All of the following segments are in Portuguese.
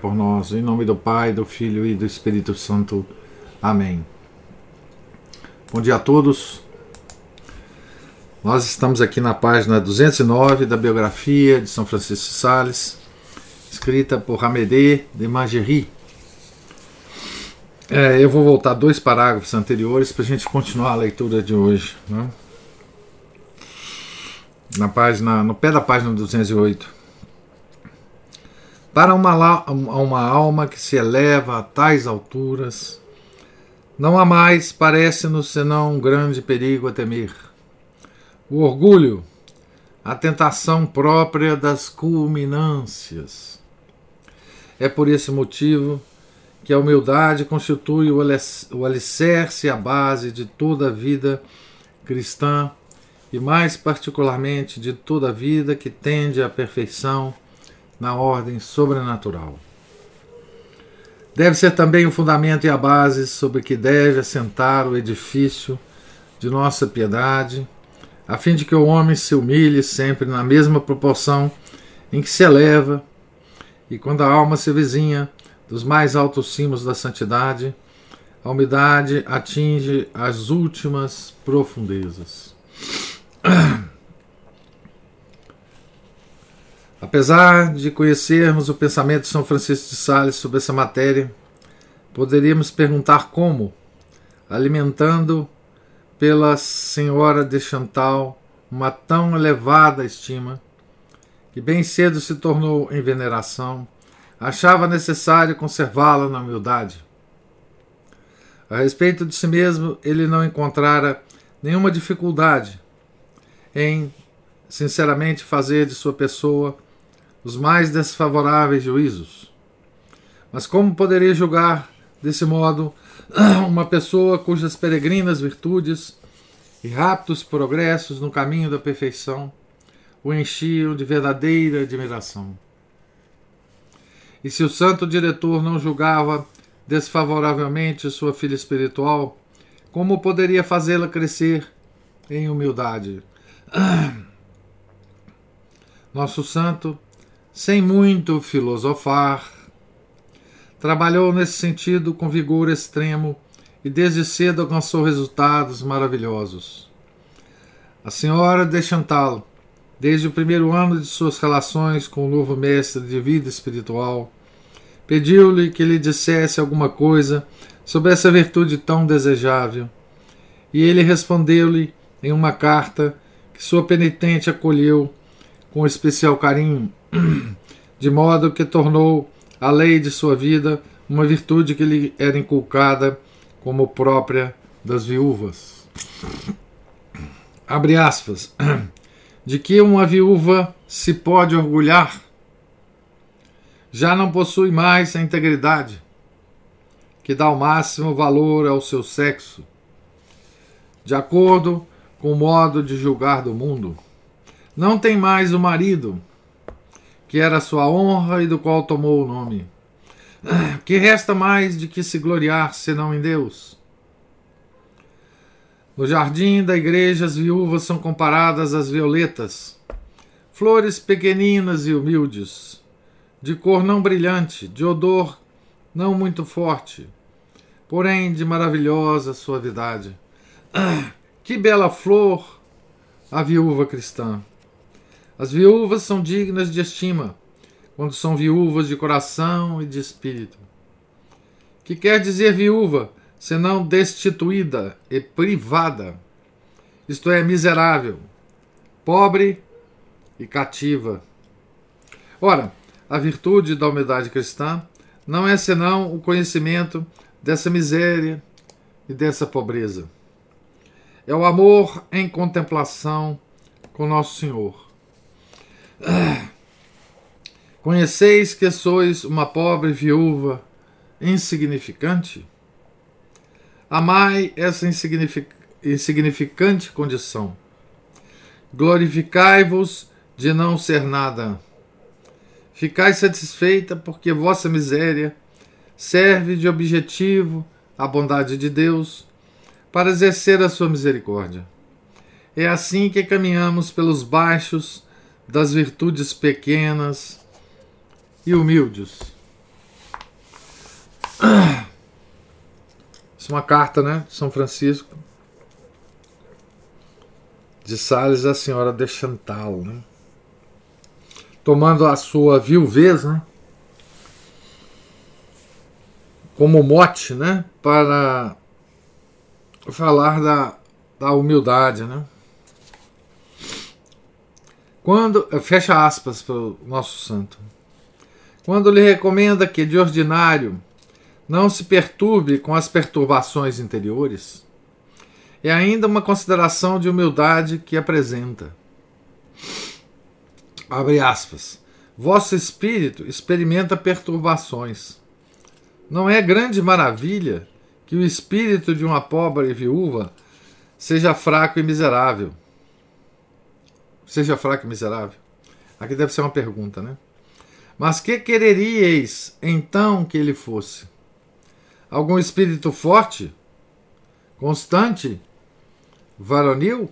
por nós. Em nome do Pai, do Filho e do Espírito Santo. Amém. Bom dia a todos. Nós estamos aqui na página 209 da biografia de São Francisco Sales, escrita por Ramédé de Magerie. É, eu vou voltar dois parágrafos anteriores para a gente continuar a leitura de hoje. Né? Na página, no pé da página 208. Para uma, uma alma que se eleva a tais alturas, não há mais, parece-nos, senão um grande perigo a temer. O orgulho, a tentação própria das culminâncias. É por esse motivo que a humildade constitui o alicerce e a base de toda a vida cristã e, mais particularmente, de toda a vida que tende à perfeição na ordem sobrenatural. Deve ser também o fundamento e a base sobre que deve assentar o edifício de nossa piedade, a fim de que o homem se humilhe sempre na mesma proporção em que se eleva, e quando a alma se vizinha dos mais altos cimos da santidade, a humildade atinge as últimas profundezas. Apesar de conhecermos o pensamento de São Francisco de Sales sobre essa matéria, poderíamos perguntar como, alimentando pela Senhora de Chantal uma tão elevada estima, que bem cedo se tornou em veneração, achava necessário conservá-la na humildade. A respeito de si mesmo, ele não encontrara nenhuma dificuldade em, sinceramente, fazer de sua pessoa os mais desfavoráveis juízos. Mas como poderia julgar desse modo uma pessoa cujas peregrinas virtudes e rápidos progressos no caminho da perfeição o enchiam de verdadeira admiração? E se o santo diretor não julgava desfavoravelmente sua filha espiritual, como poderia fazê-la crescer em humildade? Nosso santo sem muito filosofar. Trabalhou nesse sentido com vigor extremo e desde cedo alcançou resultados maravilhosos. A senhora de Chantal, desde o primeiro ano de suas relações com o novo mestre de vida espiritual, pediu-lhe que lhe dissesse alguma coisa sobre essa virtude tão desejável, e ele respondeu-lhe em uma carta que sua penitente acolheu com especial carinho de modo que tornou a lei de sua vida uma virtude que lhe era inculcada como própria das viúvas. Abre aspas. De que uma viúva se pode orgulhar? Já não possui mais a integridade, que dá o máximo valor ao seu sexo, de acordo com o modo de julgar do mundo. Não tem mais o marido, que era sua honra e do qual tomou o nome. Que resta mais de que se gloriar senão em Deus? No jardim da igreja, as viúvas são comparadas às violetas, flores pequeninas e humildes, de cor não brilhante, de odor não muito forte, porém de maravilhosa suavidade. Que bela flor a viúva cristã! As viúvas são dignas de estima, quando são viúvas de coração e de espírito. Que quer dizer viúva, senão destituída e privada, isto é, miserável, pobre e cativa. Ora, a virtude da humildade cristã não é senão o conhecimento dessa miséria e dessa pobreza. É o amor em contemplação com Nosso Senhor Conheceis que sois uma pobre viúva insignificante? Amai essa insignific insignificante condição. Glorificai-vos de não ser nada. Ficai satisfeita porque vossa miséria serve de objetivo à bondade de Deus para exercer a sua misericórdia. É assim que caminhamos pelos baixos das virtudes pequenas e humildes. Isso é uma carta, né? De São Francisco de Sales à senhora de Chantal, né? Tomando a sua viuvez, né? Como mote, né? Para falar da, da humildade, né? Quando, fecha aspas para o nosso santo. Quando lhe recomenda que, de ordinário, não se perturbe com as perturbações interiores, é ainda uma consideração de humildade que apresenta. Abre aspas. Vosso espírito experimenta perturbações. Não é grande maravilha que o espírito de uma pobre viúva seja fraco e miserável. Seja fraco e miserável. Aqui deve ser uma pergunta, né? Mas que quereríeis então que ele fosse? Algum espírito forte? Constante? Varonil?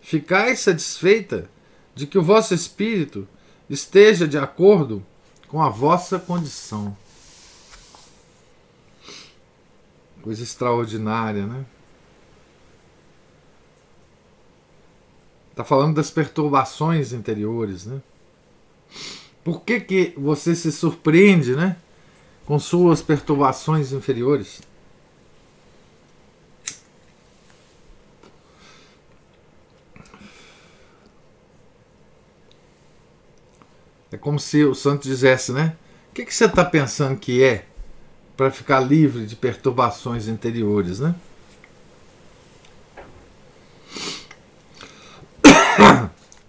Ficais satisfeita de que o vosso espírito esteja de acordo com a vossa condição. Coisa extraordinária, né? Está falando das perturbações interiores, né? Por que, que você se surpreende né, com suas perturbações inferiores? É como se o santo dissesse, né? O que, que você está pensando que é para ficar livre de perturbações interiores, né?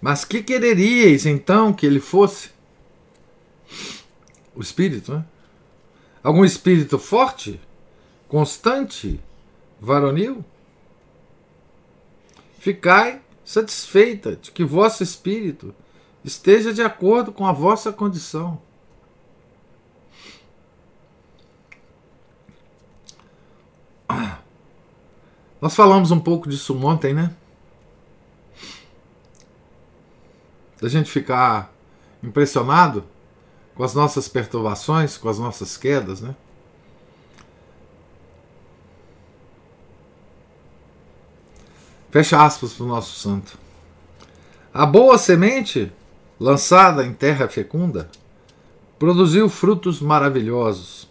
Mas que quereríeis então que ele fosse? o espírito, né? Algum espírito forte, constante, varonil? Ficai satisfeita de que vosso espírito esteja de acordo com a vossa condição. Nós falamos um pouco disso ontem, né? Da gente ficar impressionado com as nossas perturbações, com as nossas quedas, né? Fecha aspas para o nosso santo. A boa semente, lançada em terra fecunda, produziu frutos maravilhosos.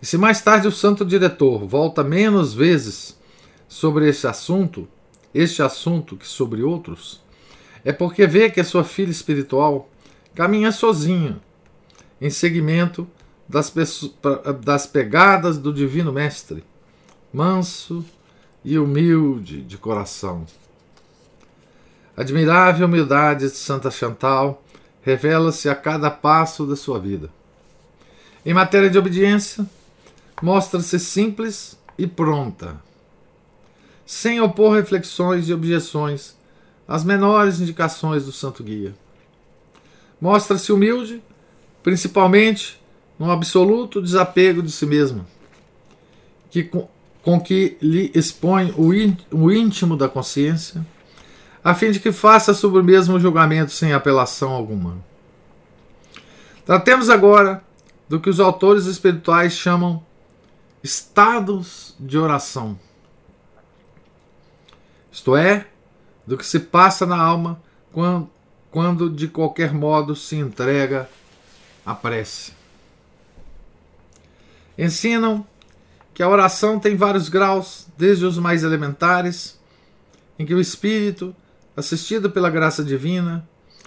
E se mais tarde o santo diretor volta menos vezes sobre este assunto, este assunto que sobre outros, é porque vê que a sua filha espiritual caminha sozinha em seguimento das, das pegadas do Divino Mestre, manso e humilde de coração. Admirável humildade de Santa Chantal revela-se a cada passo da sua vida. Em matéria de obediência, mostra-se simples e pronta, sem opor reflexões e objeções às menores indicações do Santo Guia. Mostra-se humilde principalmente no absoluto desapego de si mesma, que, com, com que lhe expõe o, o íntimo da consciência, a fim de que faça sobre o mesmo julgamento sem apelação alguma. Tratemos agora do que os autores espirituais chamam estados de oração. Isto é, do que se passa na alma quando, quando de qualquer modo se entrega a prece. Ensinam que a oração tem vários graus, desde os mais elementares, em que o espírito, assistido pela graça divina,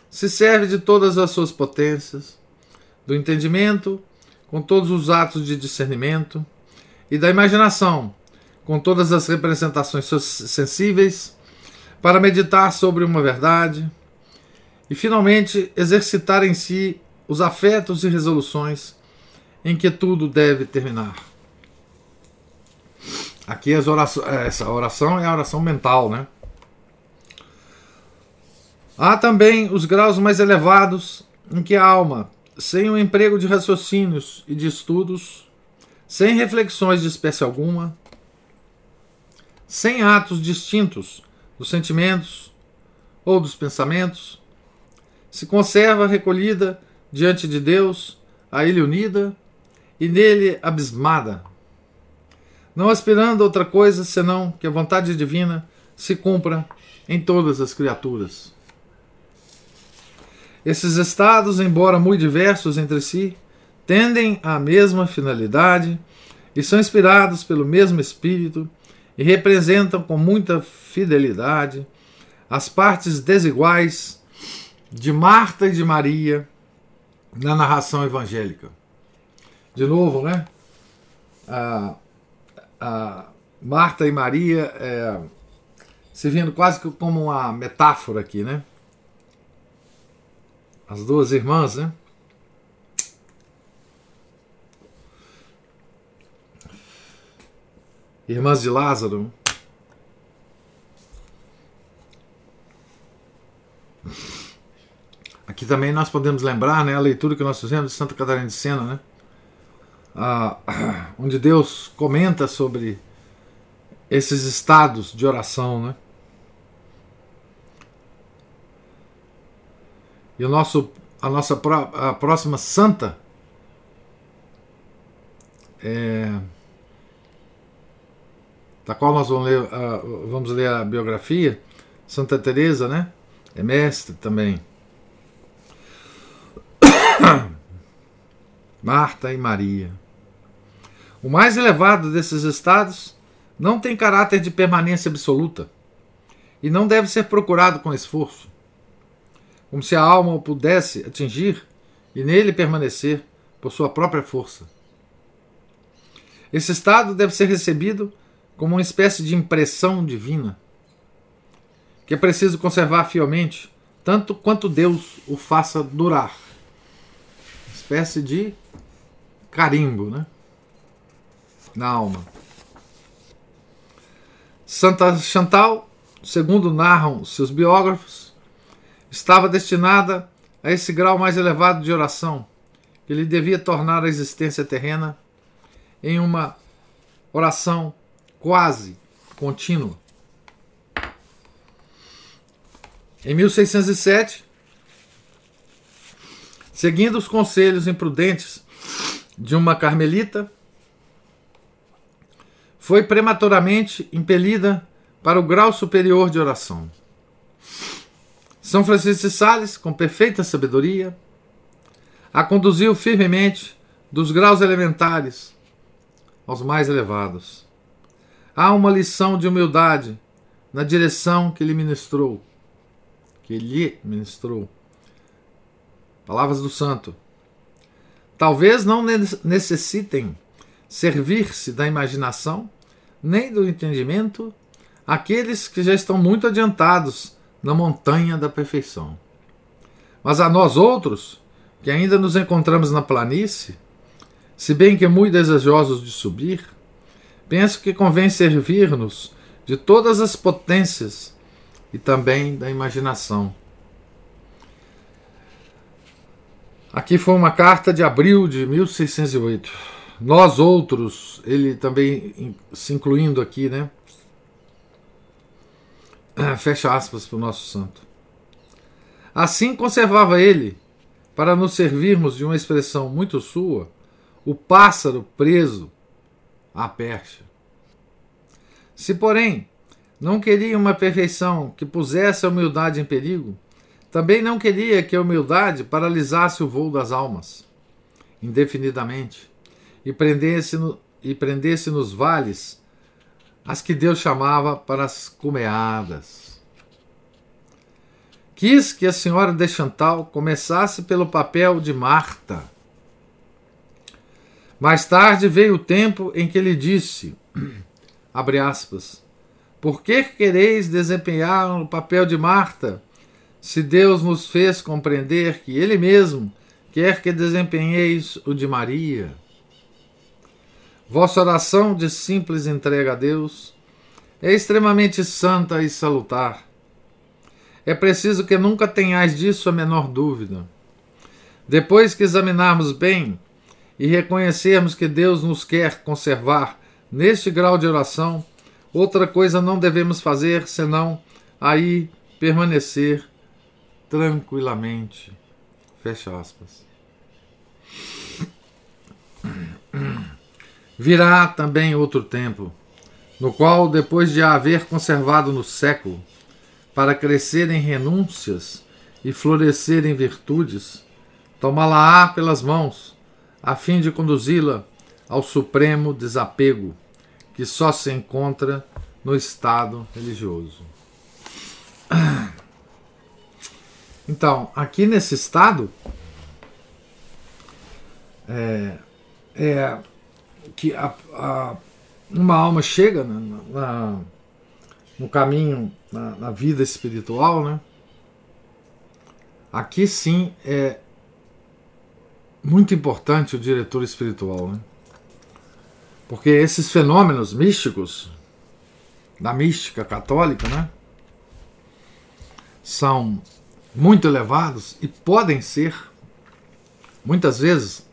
se serve de todas as suas potências, do entendimento, com todos os atos de discernimento, e da imaginação, com todas as representações sensíveis, para meditar sobre uma verdade, e finalmente exercitar em si os afetos e resoluções em que tudo deve terminar. Aqui as orações, essa oração é a oração mental, né? Há também os graus mais elevados em que a alma, sem o emprego de raciocínios e de estudos, sem reflexões de espécie alguma, sem atos distintos dos sentimentos ou dos pensamentos, se conserva recolhida diante de Deus, a Ele unida e nele abismada, não aspirando a outra coisa senão que a vontade divina se cumpra em todas as criaturas. Esses estados, embora muito diversos entre si, tendem à mesma finalidade e são inspirados pelo mesmo espírito e representam com muita fidelidade as partes desiguais de Marta e de Maria na narração evangélica. De novo, né? A, Marta e Maria é, servindo quase como uma metáfora aqui, né? As duas irmãs, né? Irmãs de Lázaro. Aqui também nós podemos lembrar né, a leitura que nós fizemos de Santa Catarina de Sena, né? Ah, onde Deus comenta sobre esses estados de oração, né? E o nosso, a nossa a próxima santa é, da qual nós vamos ler, vamos ler a biografia, Santa Teresa, né? É mestre também. Marta e Maria. O mais elevado desses estados não tem caráter de permanência absoluta e não deve ser procurado com esforço como se a alma o pudesse atingir e nele permanecer por sua própria força. Esse estado deve ser recebido como uma espécie de impressão divina, que é preciso conservar fielmente, tanto quanto Deus o faça durar. Espécie de carimbo, né? Na alma. Santa Chantal, segundo narram seus biógrafos, estava destinada a esse grau mais elevado de oração, que lhe devia tornar a existência terrena em uma oração quase contínua. Em 1607, seguindo os conselhos imprudentes de uma carmelita, foi prematuramente impelida para o grau superior de oração. São Francisco de Sales, com perfeita sabedoria, a conduziu firmemente dos graus elementares aos mais elevados. Há uma lição de humildade na direção que lhe ministrou, que lhe ministrou. Palavras do santo. Talvez não necessitem servir-se da imaginação nem do entendimento aqueles que já estão muito adiantados na montanha da perfeição. Mas a nós outros, que ainda nos encontramos na planície, se bem que muito desejosos de subir, penso que convém servir-nos de todas as potências e também da imaginação. Aqui foi uma carta de abril de 1608. Nós outros, ele também se incluindo aqui, né? Fecha aspas para o nosso santo. Assim conservava ele, para nos servirmos de uma expressão muito sua, o pássaro preso à percha. Se, porém, não queria uma perfeição que pusesse a humildade em perigo, também não queria que a humildade paralisasse o voo das almas, indefinidamente, e prendesse, no, e prendesse nos vales as que Deus chamava para as cumeadas. Quis que a senhora de Chantal começasse pelo papel de Marta. Mais tarde veio o tempo em que lhe disse, abre aspas, por que quereis desempenhar o papel de Marta, se Deus nos fez compreender que Ele mesmo quer que desempenheis o de Maria. Vossa oração de simples entrega a Deus é extremamente santa e salutar. É preciso que nunca tenhais disso a menor dúvida. Depois que examinarmos bem e reconhecermos que Deus nos quer conservar neste grau de oração, outra coisa não devemos fazer senão aí permanecer tranquilamente. Fecha aspas. Virá também outro tempo, no qual, depois de a haver conservado no século, para crescer em renúncias e florescer em virtudes, tomá-la-á pelas mãos, a fim de conduzi-la ao supremo desapego, que só se encontra no estado religioso. Então, aqui nesse estado, é, é que a, a, uma alma chega na, na, no caminho, na, na, vida espiritual, né? Aqui sim é muito importante o diretor espiritual, né? Porque esses fenômenos místicos da mística católica, né? São muito elevados e podem ser, muitas vezes,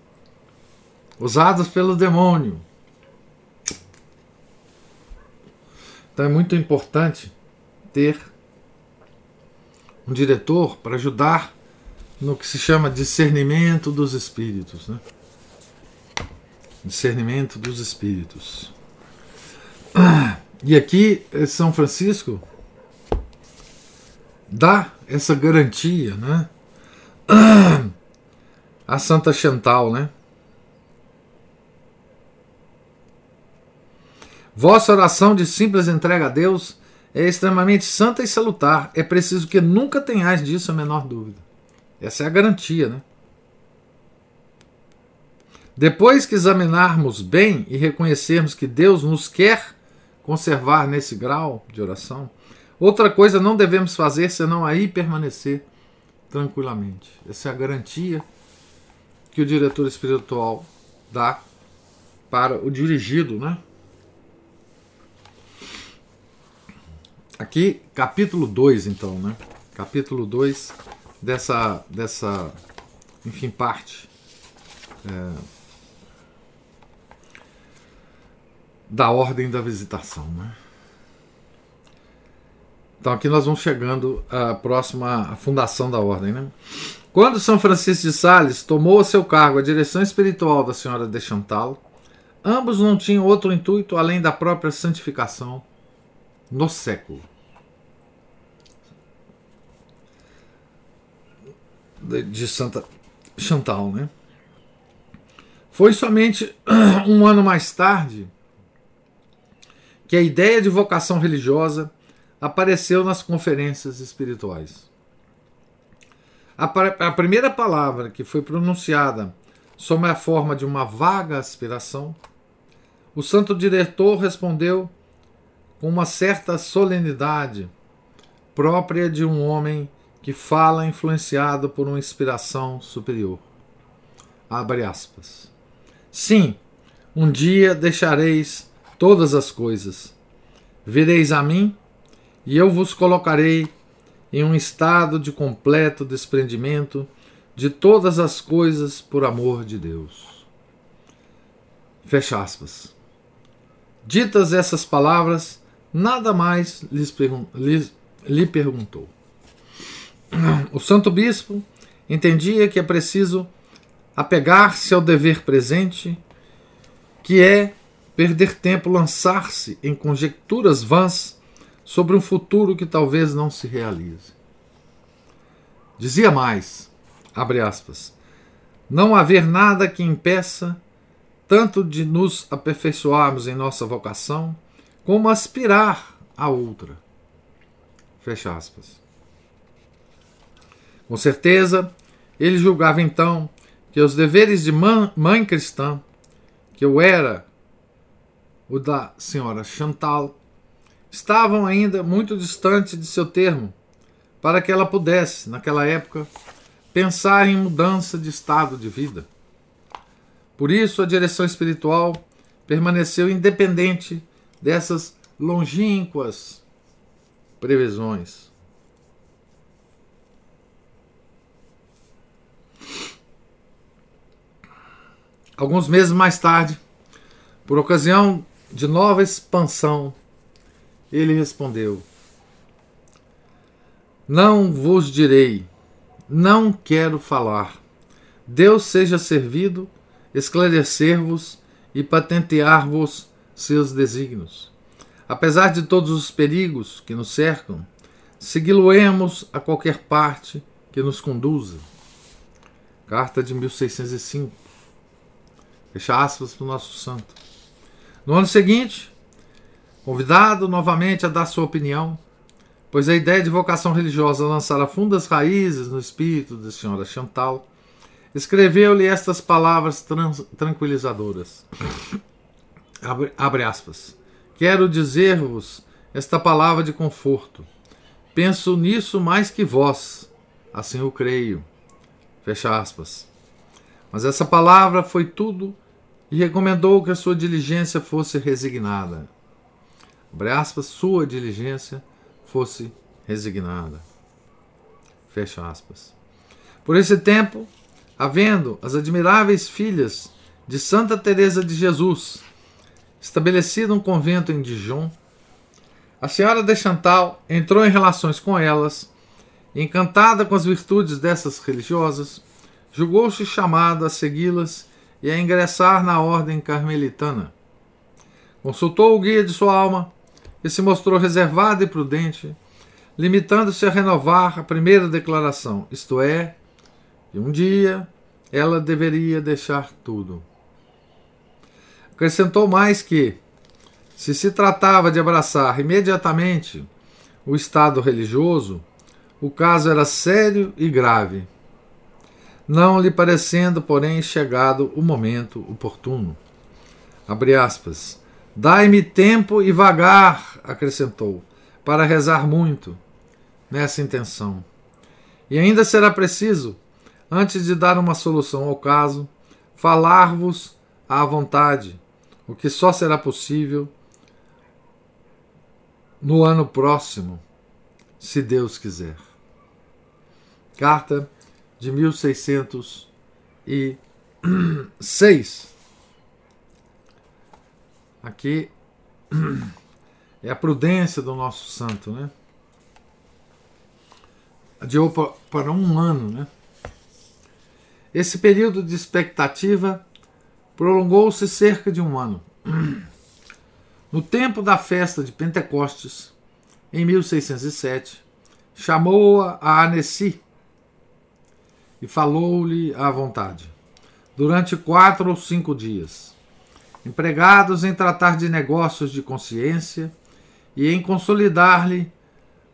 usados pelo demônio. Então é muito importante ter um diretor para ajudar no que se chama discernimento dos espíritos. Né? Discernimento dos espíritos. E aqui, São Francisco dá essa garantia, né? A Santa Chantal, né? Vossa oração de simples entrega a Deus é extremamente santa e salutar. É preciso que nunca tenhais disso a menor dúvida. Essa é a garantia, né? Depois que examinarmos bem e reconhecermos que Deus nos quer conservar nesse grau de oração, Outra coisa não devemos fazer senão aí permanecer tranquilamente. Essa é a garantia que o diretor espiritual dá para o dirigido, né? Aqui, capítulo 2, então, né? Capítulo 2 dessa, dessa, enfim, parte é, da ordem da visitação, né? Então aqui nós vamos chegando à próxima fundação da ordem. Né? Quando São Francisco de Sales tomou a seu cargo a direção espiritual da Senhora de Chantal, ambos não tinham outro intuito além da própria santificação no século. De, Santa Chantal, né? Foi somente um ano mais tarde que a ideia de vocação religiosa apareceu nas conferências espirituais. A, a primeira palavra que foi pronunciada sob a forma de uma vaga aspiração, o santo diretor respondeu com uma certa solenidade própria de um homem que fala influenciado por uma inspiração superior. Abre aspas. Sim, um dia deixareis todas as coisas. Vireis a mim e eu vos colocarei em um estado de completo desprendimento de todas as coisas por amor de Deus. Fecha aspas. Ditas essas palavras, nada mais lhe perguntou. O santo bispo entendia que é preciso apegar-se ao dever presente, que é perder tempo lançar-se em conjecturas vãs sobre um futuro que talvez não se realize. Dizia mais, abre aspas, não haver nada que impeça tanto de nos aperfeiçoarmos em nossa vocação, como aspirar a outra. Fecha aspas. Com certeza, ele julgava então que os deveres de mãe cristã, que eu era o da senhora Chantal, estavam ainda muito distante de seu termo, para que ela pudesse, naquela época, pensar em mudança de estado de vida. Por isso, a direção espiritual permaneceu independente dessas longínquas previsões. Alguns meses mais tarde, por ocasião de nova expansão, ele respondeu: Não vos direi, não quero falar. Deus seja servido, esclarecer-vos e patentear-vos seus desígnios. Apesar de todos os perigos que nos cercam, segui-lo-emos a qualquer parte que nos conduza. Carta de 1605. Fecha aspas para o nosso santo. No ano seguinte, convidado novamente a dar sua opinião, pois a ideia de vocação religiosa lançara fundas raízes no espírito da senhora Chantal, escreveu-lhe estas palavras tranquilizadoras. Abre, abre aspas. Quero dizer-vos esta palavra de conforto. Penso nisso mais que vós, assim eu creio. Fecha aspas. Mas essa palavra foi tudo e recomendou que a sua diligência fosse resignada. Abre aspas, sua diligência fosse resignada. Fecha aspas. Por esse tempo, havendo as admiráveis filhas de Santa Teresa de Jesus, estabelecido um convento em Dijon, a senhora de Chantal entrou em relações com elas, encantada com as virtudes dessas religiosas, julgou-se chamada a segui-las e a ingressar na ordem carmelitana. Consultou o guia de sua alma, que se mostrou reservado e prudente, limitando-se a renovar a primeira declaração, isto é, que um dia ela deveria deixar tudo. Acrescentou mais que, se se tratava de abraçar imediatamente o estado religioso, o caso era sério e grave, não lhe parecendo, porém, chegado o momento oportuno. Abre aspas. Dai-me tempo e vagar, acrescentou, para rezar muito nessa intenção. E ainda será preciso, antes de dar uma solução ao caso, falar-vos à vontade, o que só será possível no ano próximo, se Deus quiser. Carta de 1606. Aqui é a prudência do nosso santo, né? Adiou para um ano, né? Esse período de expectativa prolongou-se cerca de um ano. No tempo da festa de Pentecostes, em 1607, chamou-a a Annecy e falou-lhe à vontade, durante quatro ou cinco dias, empregados em tratar de negócios de consciência e em consolidar-lhe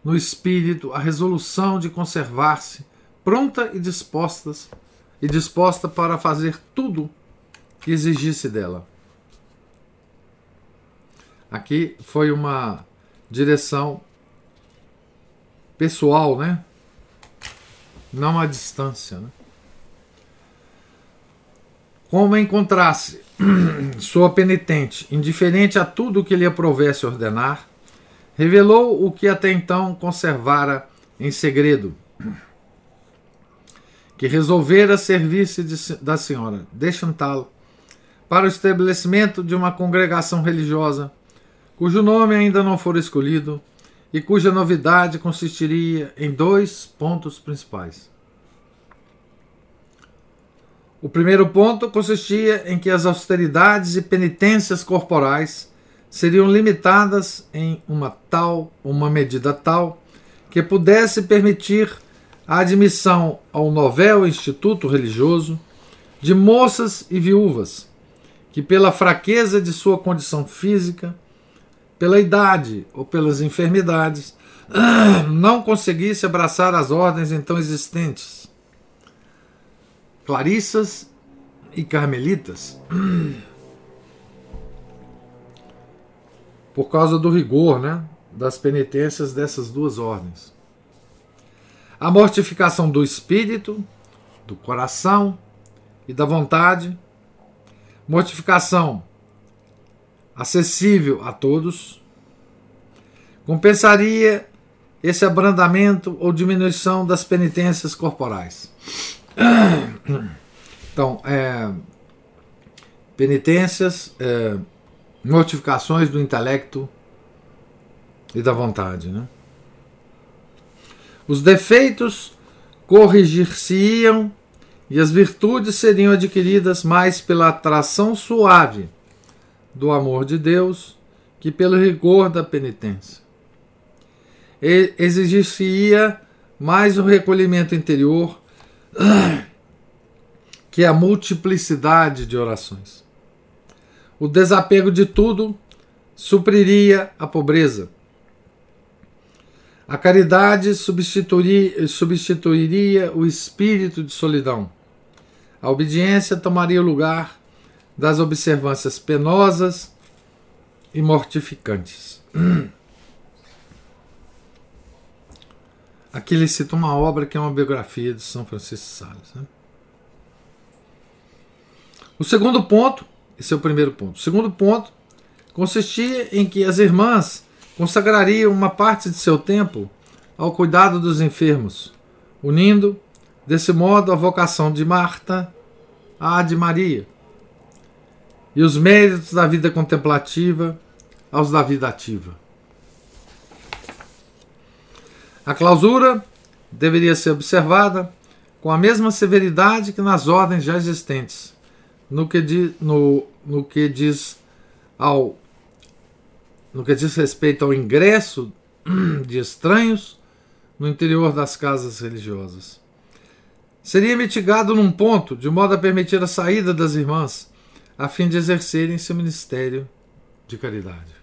no espírito a resolução de conservar-se pronta e dispostas e disposta para fazer tudo que exigisse dela. Aqui foi uma direção pessoal, né? Não à distância. Né? Como encontrasse sua penitente indiferente a tudo que lhe aprovesse ordenar, revelou o que até então conservara em segredo que resolvera servir-se da senhora de Chantal para o estabelecimento de uma congregação religiosa, cujo nome ainda não for escolhido e cuja novidade consistiria em dois pontos principais. O primeiro ponto consistia em que as austeridades e penitências corporais seriam limitadas em uma tal, uma medida tal, que pudesse permitir a admissão ao novel instituto religioso de moças e viúvas que, pela fraqueza de sua condição física, pela idade ou pelas enfermidades, não conseguisse abraçar as ordens então existentes. Clarissas e Carmelitas, por causa do rigor né, das penitências dessas duas ordens. A mortificação do espírito, do coração e da vontade, mortificação acessível a todos, compensaria esse abrandamento ou diminuição das penitências corporais. Então, é, penitências, é, do intelecto e da vontade. Né? Os defeitos corrigir-se-iam e as virtudes seriam adquiridas mais pela atração suave do amor de Deus que pelo rigor da penitência. Exigir-se-ia mais o recolhimento interior que a multiplicidade de orações. O desapego de tudo supriria a pobreza. A caridade substituiria, o espírito de solidão. A obediência tomaria lugar das observâncias penosas e mortificantes. Aqui ele cita uma obra que é uma biografia de São Francisco Sales. Né? O segundo ponto, esse é o primeiro ponto. O segundo ponto consistia em que as irmãs consagrariam uma parte de seu tempo ao cuidado dos enfermos, unindo, desse modo, a vocação de Marta à de Maria e os méritos da vida contemplativa aos da vida ativa. A clausura deveria ser observada com a mesma severidade que nas ordens já existentes, no que, di, no, no que diz ao no que diz respeito ao ingresso de estranhos no interior das casas religiosas. Seria mitigado num ponto, de modo a permitir a saída das irmãs, a fim de exercerem seu ministério de caridade.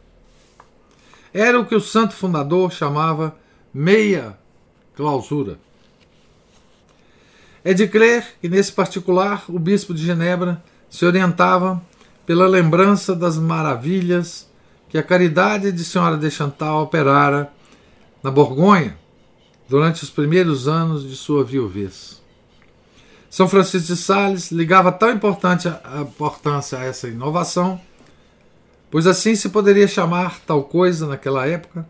Era o que o santo fundador chamava meia clausura. É de crer que, nesse particular, o bispo de Genebra se orientava pela lembrança das maravilhas que a caridade de Senhora de Chantal operara na Borgonha durante os primeiros anos de sua viuvez. São Francisco de Sales ligava tão importante a importância a essa inovação, pois assim se poderia chamar tal coisa naquela época,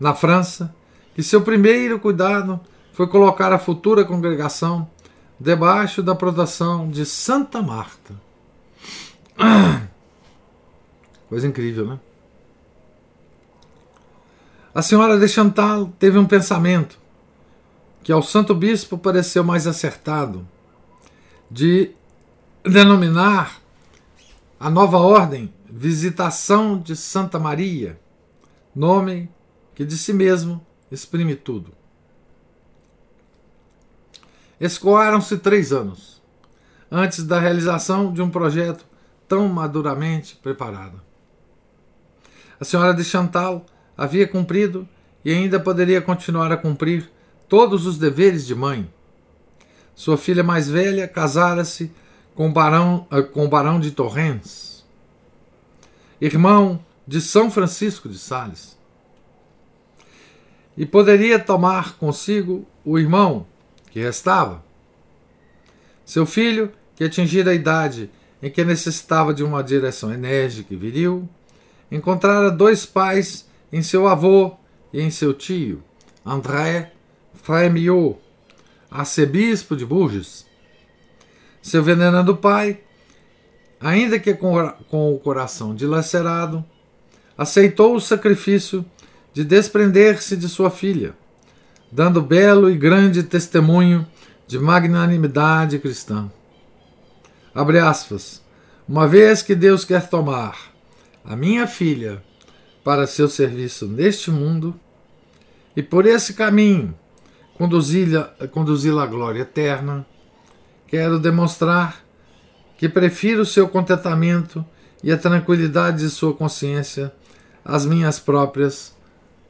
na França, que seu primeiro cuidado foi colocar a futura congregação debaixo da proteção de Santa Marta. Coisa incrível, né? A senhora de Chantal teve um pensamento que ao santo bispo pareceu mais acertado de denominar a nova ordem Visitação de Santa Maria, nome que de si mesmo exprime tudo. Escoaram-se três anos antes da realização de um projeto tão maduramente preparado. A senhora de Chantal havia cumprido e ainda poderia continuar a cumprir todos os deveres de mãe sua filha mais velha casara-se com, o barão, eh, com barão de Torrens, irmão de São Francisco de Sales. E poderia tomar consigo o irmão que restava. Seu filho, que atingira a idade em que necessitava de uma direção enérgica e viril, encontrara dois pais em seu avô e em seu tio, André Frémiot, arcebispo de Burges. Seu venerando pai, ainda que com o coração dilacerado, aceitou o sacrifício de desprender-se de sua filha, dando belo e grande testemunho de magnanimidade cristã. Abre aspas. Uma vez que Deus quer tomar a minha filha para seu serviço neste mundo, e por esse caminho conduzi-la conduzi à glória eterna, quero demonstrar que prefiro o seu contentamento e a tranquilidade de sua consciência às minhas próprias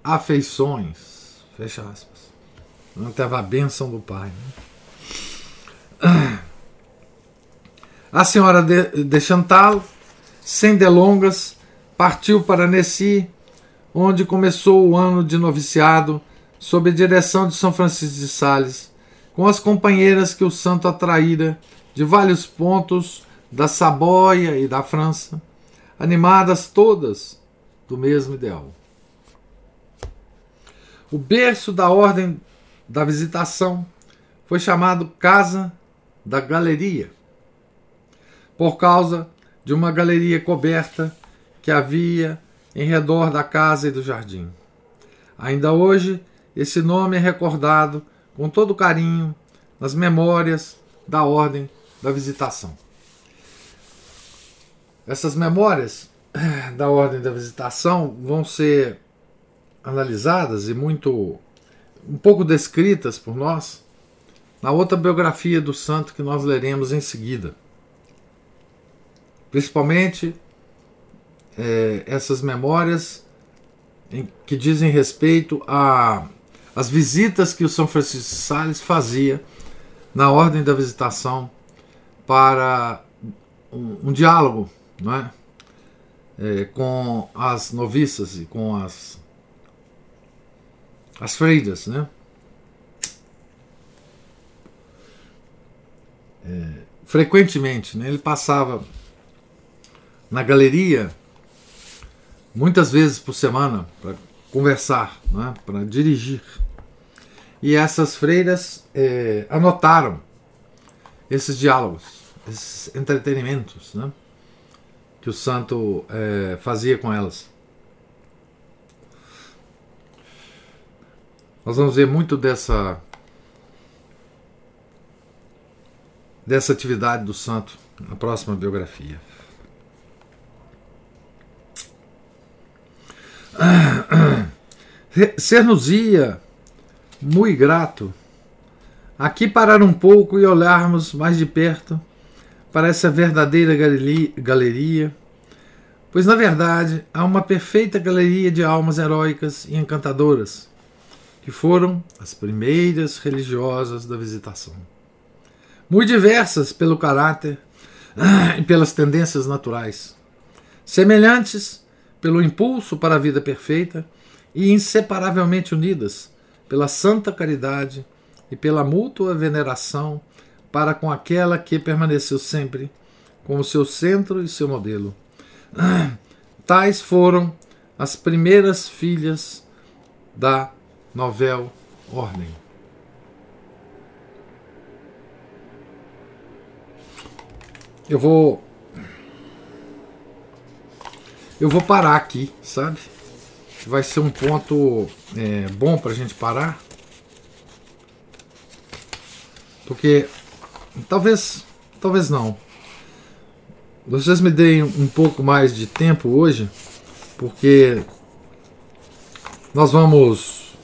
afeições. Fecha aspas. Não teve a bênção do Pai. Né? A senhora de, Chantal, sem delongas, partiu para Nessi, onde começou o ano de noviciado sob a direção de São Francisco de Sales, com as companheiras que o santo atraíra de vários pontos da Saboia e da França, animadas todas do mesmo ideal. O berço da ordem da visitação foi chamado Casa da Galeria, por causa de uma galeria coberta que havia em redor da casa e do jardim. Ainda hoje, esse nome é recordado com todo carinho nas memórias da Ordem da Visitação. Essas memórias da Ordem da Visitação vão ser analisadas e muito um pouco descritas por nós na outra biografia do santo que nós leremos em seguida. Principalmente é, essas memórias em, que dizem respeito a as visitas que o São Francisco de Sales fazia na ordem da visitação para um, um diálogo não é? é? com as noviças e com as, as freiras. Né? É, frequentemente, né? ele passava na galeria muitas vezes por semana para conversar, né? para dirigir. E essas freiras é, anotaram esses diálogos, esses entretenimentos né? que o santo é, fazia com elas. Nós vamos ver muito dessa dessa atividade do santo na próxima biografia. Ser-nos-ia muito grato aqui parar um pouco e olharmos mais de perto para essa verdadeira galeria, pois na verdade há uma perfeita galeria de almas heróicas e encantadoras, que foram as primeiras religiosas da visitação. Muito diversas pelo caráter e pelas tendências naturais, semelhantes pelo impulso para a vida perfeita e inseparavelmente unidas pela santa caridade e pela mútua veneração para com aquela que permaneceu sempre como seu centro e seu modelo. Tais foram as primeiras filhas da Novel Ordem. Eu vou eu vou parar aqui, sabe? Vai ser um ponto é, bom para a gente parar. Porque talvez, talvez não. Vocês me deem um pouco mais de tempo hoje, porque nós vamos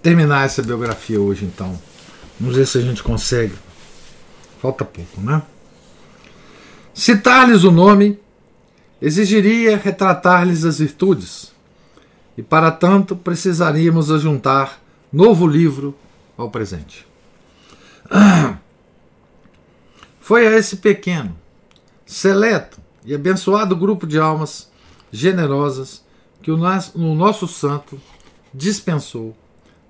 terminar essa biografia hoje, então. Vamos ver se a gente consegue. Falta pouco, né? Citar-lhes o nome exigiria retratar-lhes as virtudes, e para tanto precisaríamos ajuntar novo livro ao presente. Foi a esse pequeno, seleto e abençoado grupo de almas generosas que o nosso santo dispensou,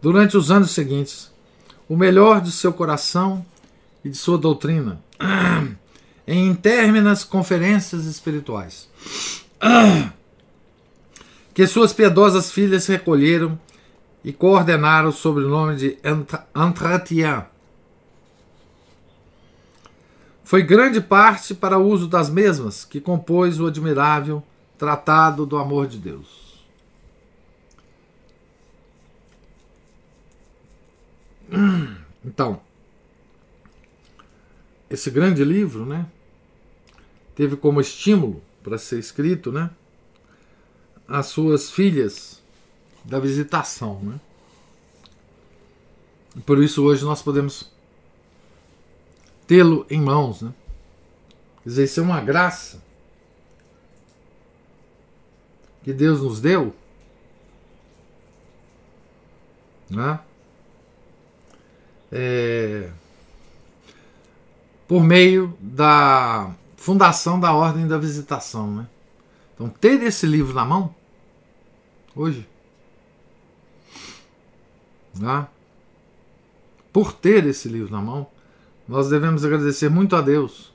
durante os anos seguintes, o melhor de seu coração e de sua doutrina em interminas conferências espirituais, que suas piedosas filhas recolheram e coordenaram sob o nome de Entretien. Foi grande parte para o uso das mesmas que compôs o admirável Tratado do Amor de Deus. Então, esse grande livro, né, teve como estímulo para ser escrito, né, as suas filhas da visitação, né? Por isso hoje nós podemos tê-lo em mãos, né? Quer dizer, isso é uma graça que Deus nos deu, né? É, por meio da fundação da Ordem da Visitação. Né? Então, ter esse livro na mão, hoje, né? por ter esse livro na mão, nós devemos agradecer muito a Deus,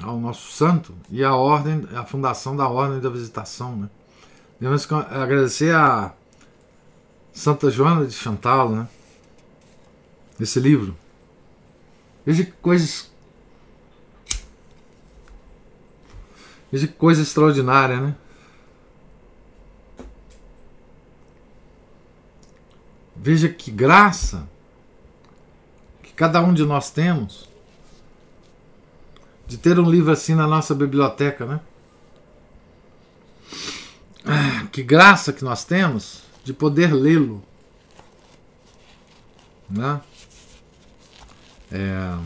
ao nosso santo e à ordem, à fundação da ordem da visitação, né? Devemos agradecer a Santa Joana de Chantal, né? Esse livro. Veja que coisas. Que coisa extraordinária, né? Veja que graça que cada um de nós temos de ter um livro assim na nossa biblioteca, né? Ah, que graça que nós temos de poder lê-lo, né? É,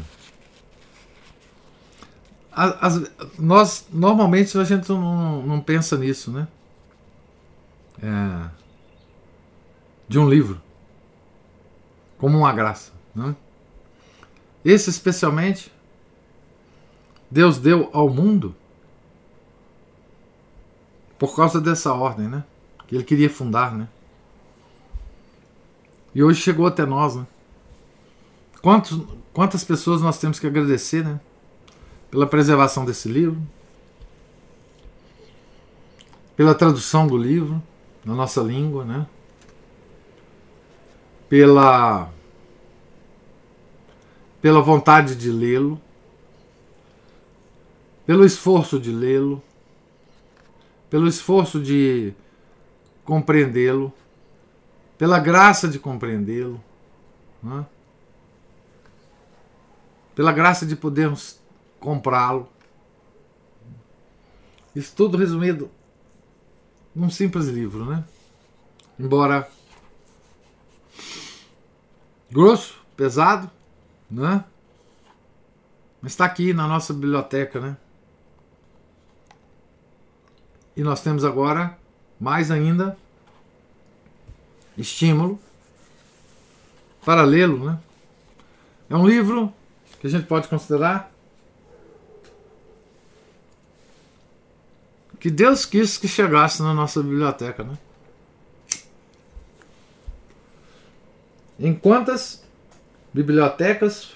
as, nós normalmente a gente não, não pensa nisso, né? É, de um livro como uma graça, né? Esse especialmente Deus deu ao mundo por causa dessa ordem, né? Que ele queria fundar, né? E hoje chegou até nós, né? Quantos, quantas pessoas nós temos que agradecer, né? Pela preservação desse livro, pela tradução do livro na nossa língua, né? Pela pela vontade de lê-lo, pelo esforço de lê-lo, pelo esforço de compreendê-lo, pela graça de compreendê-lo, né? pela graça de podermos comprá-lo. Isso tudo resumido num simples livro, né? Embora grosso, pesado, né? Mas está aqui na nossa biblioteca, né? E nós temos agora, mais ainda, estímulo para lê-lo. Né? É um livro que a gente pode considerar que Deus quis que chegasse na nossa biblioteca. Né? Em quantas bibliotecas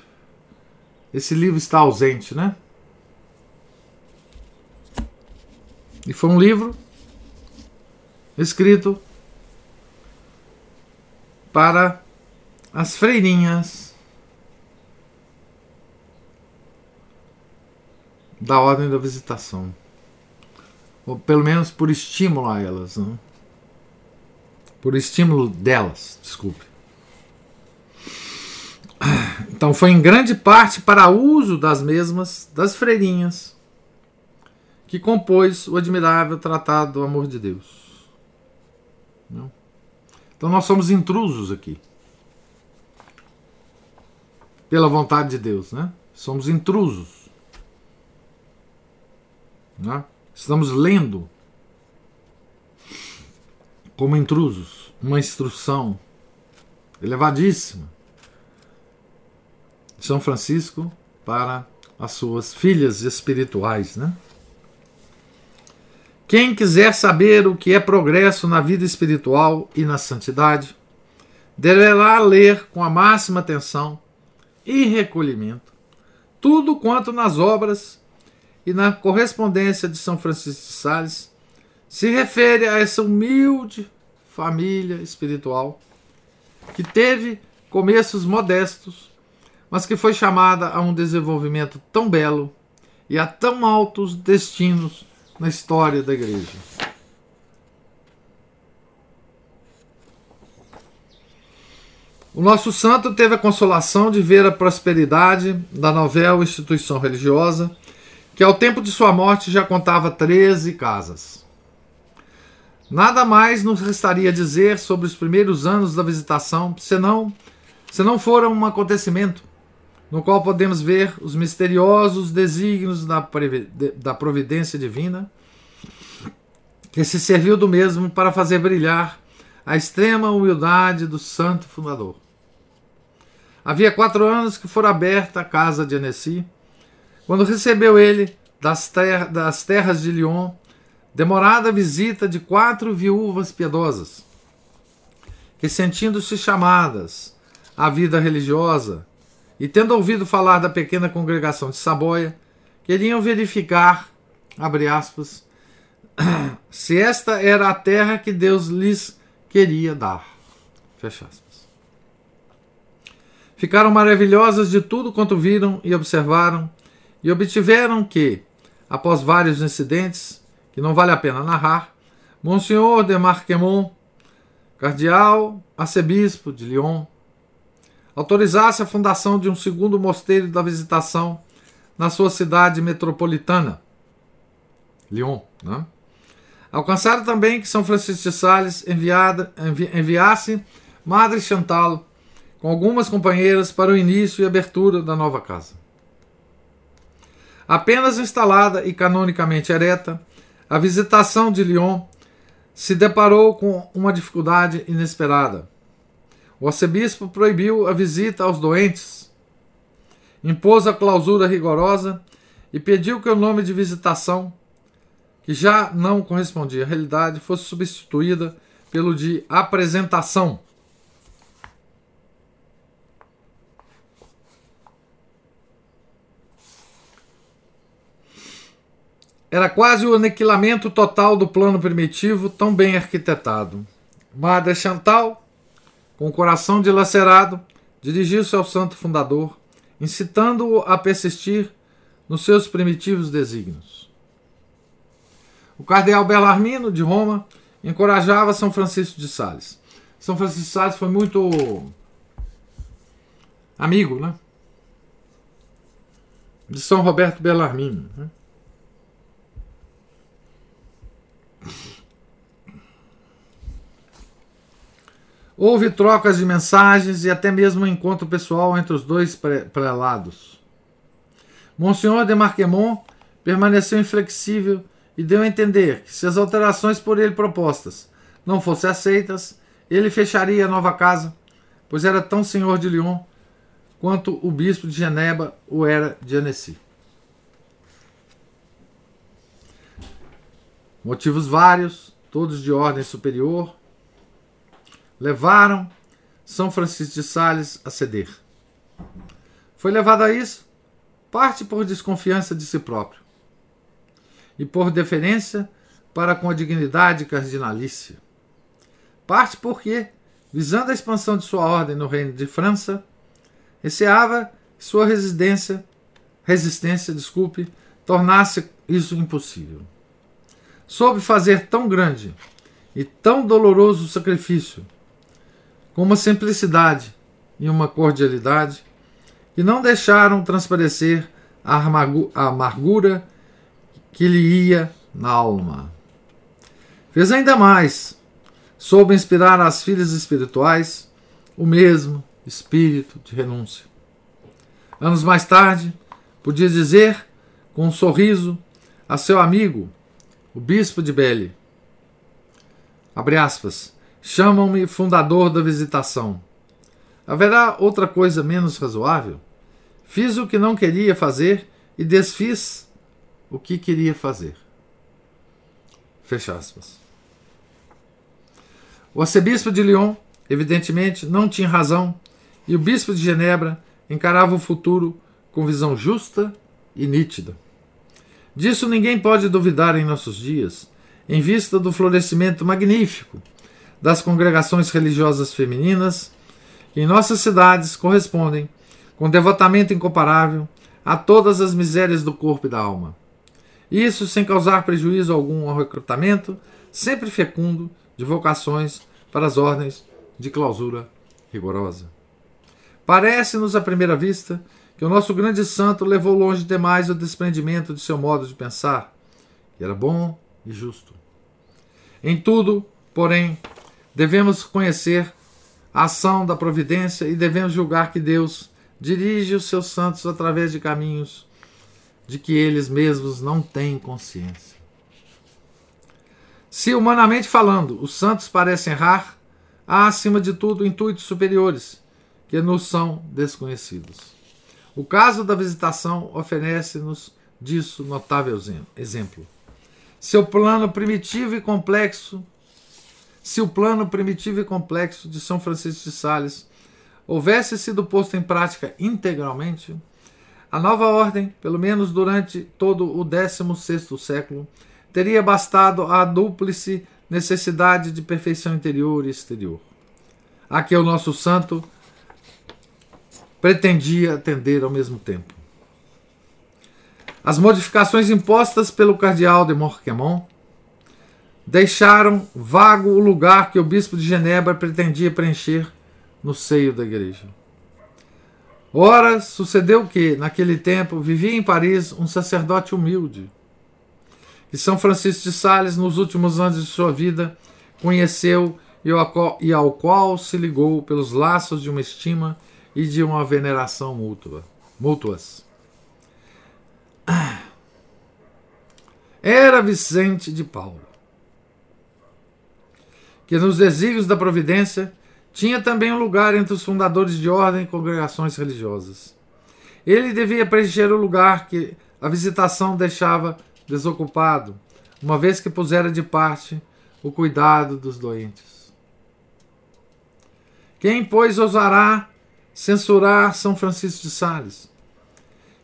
esse livro está ausente, né? E foi um livro escrito para as freirinhas da ordem da visitação. Ou pelo menos por estímulo a elas. Né? Por estímulo delas, desculpe. Então foi em grande parte para uso das mesmas, das freirinhas, que compôs o admirável Tratado do Amor de Deus. Então nós somos intrusos aqui. Pela vontade de Deus, né? Somos intrusos. Né? Estamos lendo como intrusos uma instrução elevadíssima de São Francisco para as suas filhas espirituais, né? Quem quiser saber o que é progresso na vida espiritual e na santidade, deverá ler com a máxima atenção e recolhimento tudo quanto nas obras e na correspondência de São Francisco de Sales se refere a essa humilde família espiritual que teve começos modestos, mas que foi chamada a um desenvolvimento tão belo e a tão altos destinos na história da igreja. O nosso santo teve a consolação de ver a prosperidade da novel instituição religiosa, que ao tempo de sua morte já contava 13 casas. Nada mais nos restaria dizer sobre os primeiros anos da visitação, senão, se não fora um acontecimento no qual podemos ver os misteriosos desígnios da providência divina, que se serviu do mesmo para fazer brilhar a extrema humildade do santo fundador. Havia quatro anos que fora aberta a casa de Annecy, quando recebeu ele das, ter das terras de Lyon demorada visita de quatro viúvas piedosas, que, sentindo-se chamadas à vida religiosa e tendo ouvido falar da pequena congregação de Saboia, queriam verificar, abre aspas, se esta era a terra que Deus lhes queria dar. Fecha aspas. Ficaram maravilhosas de tudo quanto viram e observaram, e obtiveram que, após vários incidentes, que não vale a pena narrar, Monsenhor de Marquemont, cardeal arcebispo de Lyon, autorizasse a fundação de um segundo mosteiro da visitação na sua cidade metropolitana, Lyon. Né? Alcançaram também que São Francisco de Sales enviada, envi, enviasse Madre Chantal com algumas companheiras para o início e abertura da nova casa. Apenas instalada e canonicamente ereta, a visitação de Lyon se deparou com uma dificuldade inesperada. O arcebispo proibiu a visita aos doentes, impôs a clausura rigorosa e pediu que o nome de visitação, que já não correspondia à realidade, fosse substituída pelo de apresentação. Era quase o aniquilamento total do plano primitivo, tão bem arquitetado. Madre Chantal, com o coração dilacerado, dirigiu-se ao santo fundador, incitando-o a persistir nos seus primitivos desígnios. O cardeal Bellarmino, de Roma, encorajava São Francisco de Sales. São Francisco de Sales foi muito amigo né? de São Roberto Bellarmino. Né? Houve trocas de mensagens e até mesmo um encontro pessoal entre os dois prelados. Monsenhor de Marquemont permaneceu inflexível e deu a entender que se as alterações por ele propostas não fossem aceitas, ele fecharia a nova casa, pois era tão senhor de Lyon quanto o bispo de Genebra o era de Annecy. Motivos vários, todos de ordem superior, levaram São Francisco de Sales a ceder. Foi levado a isso, parte por desconfiança de si próprio e por deferência para com a dignidade cardinalícia. Parte porque, visando a expansão de sua ordem no reino de França, receava que sua residência, resistência, desculpe, tornasse isso impossível. Soube fazer tão grande e tão doloroso sacrifício, com uma simplicidade e uma cordialidade, que não deixaram transparecer a amargura que lhe ia na alma. Fez ainda mais, soube inspirar às filhas espirituais o mesmo espírito de renúncia. Anos mais tarde, podia dizer, com um sorriso, a seu amigo, o bispo de Belle. Abre aspas. Chamam-me fundador da visitação. Haverá outra coisa menos razoável? Fiz o que não queria fazer e desfiz o que queria fazer. Fecha aspas. O arcebispo de Lyon, evidentemente, não tinha razão e o bispo de Genebra encarava o futuro com visão justa e nítida. Disso ninguém pode duvidar em nossos dias, em vista do florescimento magnífico das congregações religiosas femininas, que em nossas cidades correspondem, com devotamento incomparável, a todas as misérias do corpo e da alma. Isso sem causar prejuízo algum ao recrutamento, sempre fecundo, de vocações para as ordens de clausura rigorosa. Parece-nos à primeira vista que o nosso grande santo levou longe demais o desprendimento de seu modo de pensar, que era bom e justo. Em tudo, porém, devemos conhecer a ação da providência e devemos julgar que Deus dirige os seus santos através de caminhos de que eles mesmos não têm consciência. Se, humanamente falando, os santos parecem errar, há, acima de tudo, intuitos superiores que nos são desconhecidos. O caso da visitação oferece-nos disso notável exemplo. Seu plano primitivo e complexo se o plano primitivo e complexo de São Francisco de Sales houvesse sido posto em prática integralmente, a nova ordem, pelo menos durante todo o XVI século, teria bastado à dúplice necessidade de perfeição interior e exterior, a que o nosso santo pretendia atender ao mesmo tempo. As modificações impostas pelo cardeal de Morquemont deixaram vago o lugar que o bispo de Genebra pretendia preencher no seio da igreja. Ora, sucedeu que, naquele tempo, vivia em Paris um sacerdote humilde, que São Francisco de Sales, nos últimos anos de sua vida, conheceu e ao qual se ligou pelos laços de uma estima e de uma veneração mútua, mútuas. Era Vicente de Paulo, que nos desígnios da providência tinha também um lugar entre os fundadores de ordem e congregações religiosas. Ele devia preencher o lugar que a visitação deixava desocupado, uma vez que pusera de parte o cuidado dos doentes. Quem, pois, ousará censurar São Francisco de Sales,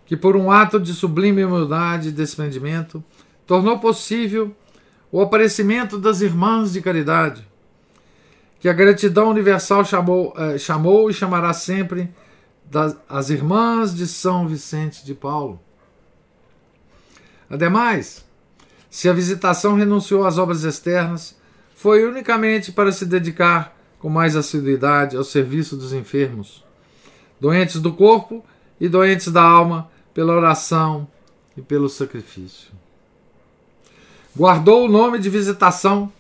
que por um ato de sublime humildade e desprendimento tornou possível o aparecimento das irmãs de caridade, que a gratidão universal chamou, eh, chamou e chamará sempre das, as irmãs de São Vicente de Paulo. Ademais, se a visitação renunciou às obras externas, foi unicamente para se dedicar com mais assiduidade ao serviço dos enfermos doentes do corpo e doentes da alma, pela oração e pelo sacrifício. Guardou o nome de visitação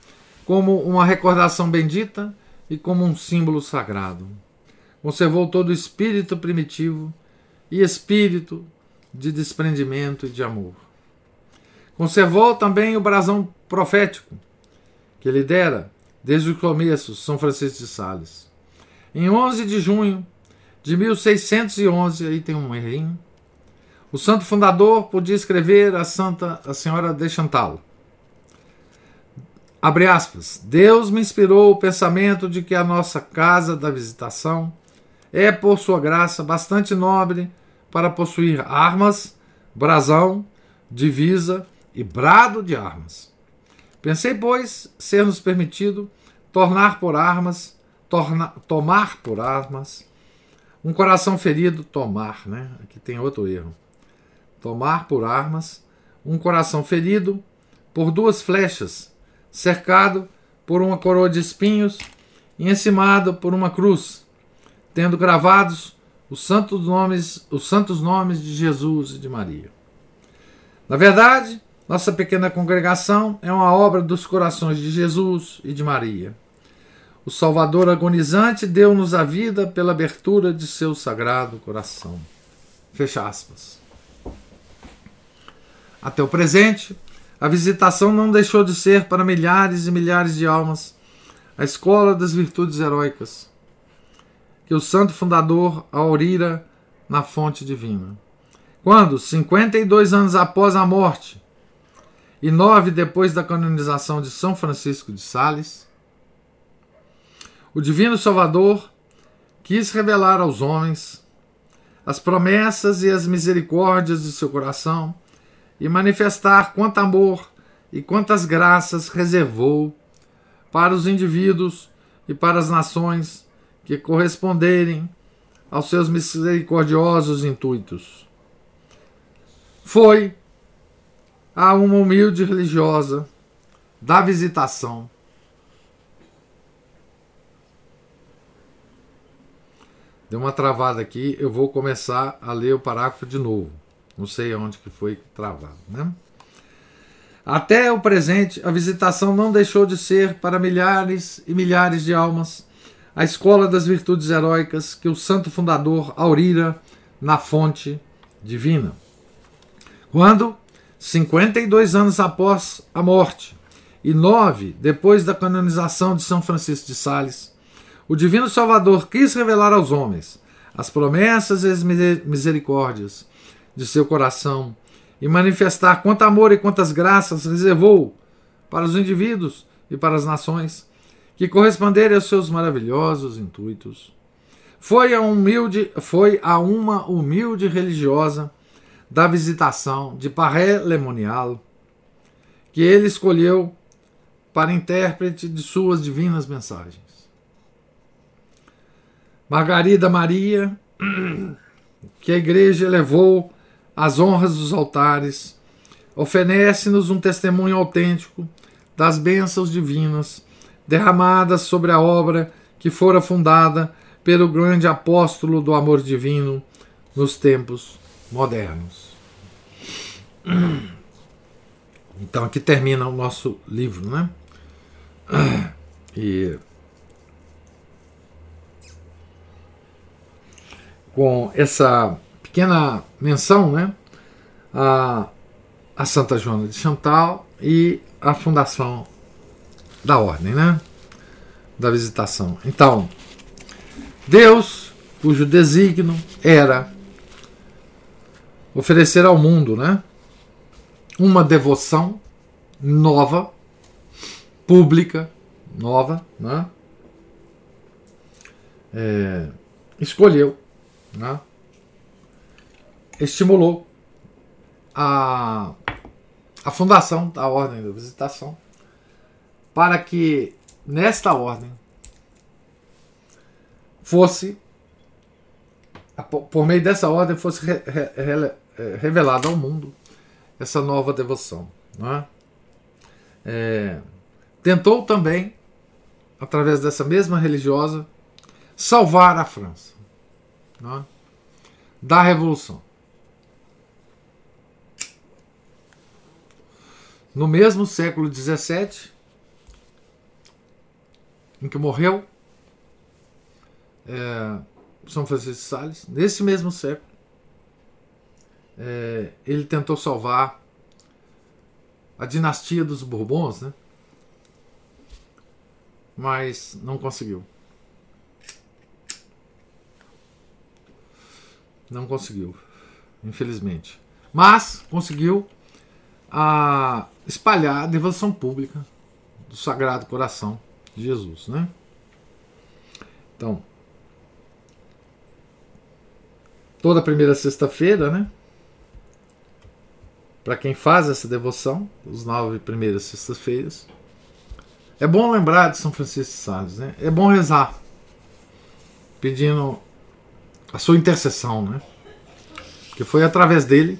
como uma recordação bendita e como um símbolo sagrado. Conservou todo o espírito primitivo e espírito de desprendimento e de amor. Conservou também o brasão profético que lhe dera, desde o começo, São Francisco de Sales. Em 11 de junho de 1611, aí tem um errinho. O santo fundador podia escrever a Santa a Senhora de Chantal. Abre aspas. Deus me inspirou o pensamento de que a nossa casa da visitação é, por sua graça, bastante nobre para possuir armas, brasão, divisa e brado de armas. Pensei, pois, ser-nos permitido tornar por armas, torna, tomar por armas um coração ferido, tomar, né? Aqui tem outro erro. Tomar por armas um coração ferido por duas flechas, cercado por uma coroa de espinhos e encimado por uma cruz, tendo gravados os santos nomes, os santos nomes de Jesus e de Maria. Na verdade, nossa pequena congregação é uma obra dos corações de Jesus e de Maria o Salvador agonizante deu-nos a vida pela abertura de seu sagrado coração. Fecha aspas. Até o presente, a visitação não deixou de ser para milhares e milhares de almas a escola das virtudes heróicas que o santo fundador aurira na fonte divina. Quando, 52 anos após a morte e nove depois da canonização de São Francisco de Sales, o Divino Salvador quis revelar aos homens as promessas e as misericórdias de seu coração e manifestar quanto amor e quantas graças reservou para os indivíduos e para as nações que corresponderem aos seus misericordiosos intuitos. Foi a uma humilde religiosa da visitação Deu uma travada aqui, eu vou começar a ler o parágrafo de novo. Não sei onde que foi travado, né? Até o presente, a visitação não deixou de ser para milhares e milhares de almas a escola das virtudes heróicas que o santo fundador aurira na fonte divina. Quando, 52 anos após a morte e nove depois da canonização de São Francisco de Sales, o Divino Salvador quis revelar aos homens as promessas e as misericórdias de seu coração e manifestar quanto amor e quantas graças reservou para os indivíduos e para as nações que corresponderem aos seus maravilhosos intuitos. Foi a, humilde, foi a uma humilde religiosa da visitação de Paré Lemonial que ele escolheu para intérprete de suas divinas mensagens. Margarida Maria, que a igreja elevou às honras dos altares, oferece-nos um testemunho autêntico das bênçãos divinas derramadas sobre a obra que fora fundada pelo grande apóstolo do amor divino nos tempos modernos. Então aqui termina o nosso livro, né? E com essa pequena menção, né? A, a Santa Joana de Chantal e a fundação da ordem, né? Da visitação. Então, Deus, cujo desígnio era oferecer ao mundo, né? Uma devoção nova, pública, nova, né? É, escolheu, né? estimulou a, a fundação da Ordem da Visitação para que nesta ordem fosse, por meio dessa ordem, fosse re, re, re, revelada ao mundo essa nova devoção. Não é? É, tentou também, através dessa mesma religiosa, salvar a França é? da Revolução. No mesmo século XVII, em que morreu é, São Francisco de Sales, nesse mesmo século, é, ele tentou salvar a dinastia dos Bourbons, né? mas não conseguiu. Não conseguiu, infelizmente. Mas conseguiu a espalhar a devoção pública do Sagrado Coração de Jesus, né? Então, toda primeira sexta-feira, né? Para quem faz essa devoção, os nove primeiras sextas-feiras, é bom lembrar de São Francisco de Sales, né? É bom rezar, pedindo a sua intercessão, né? Porque foi através dele.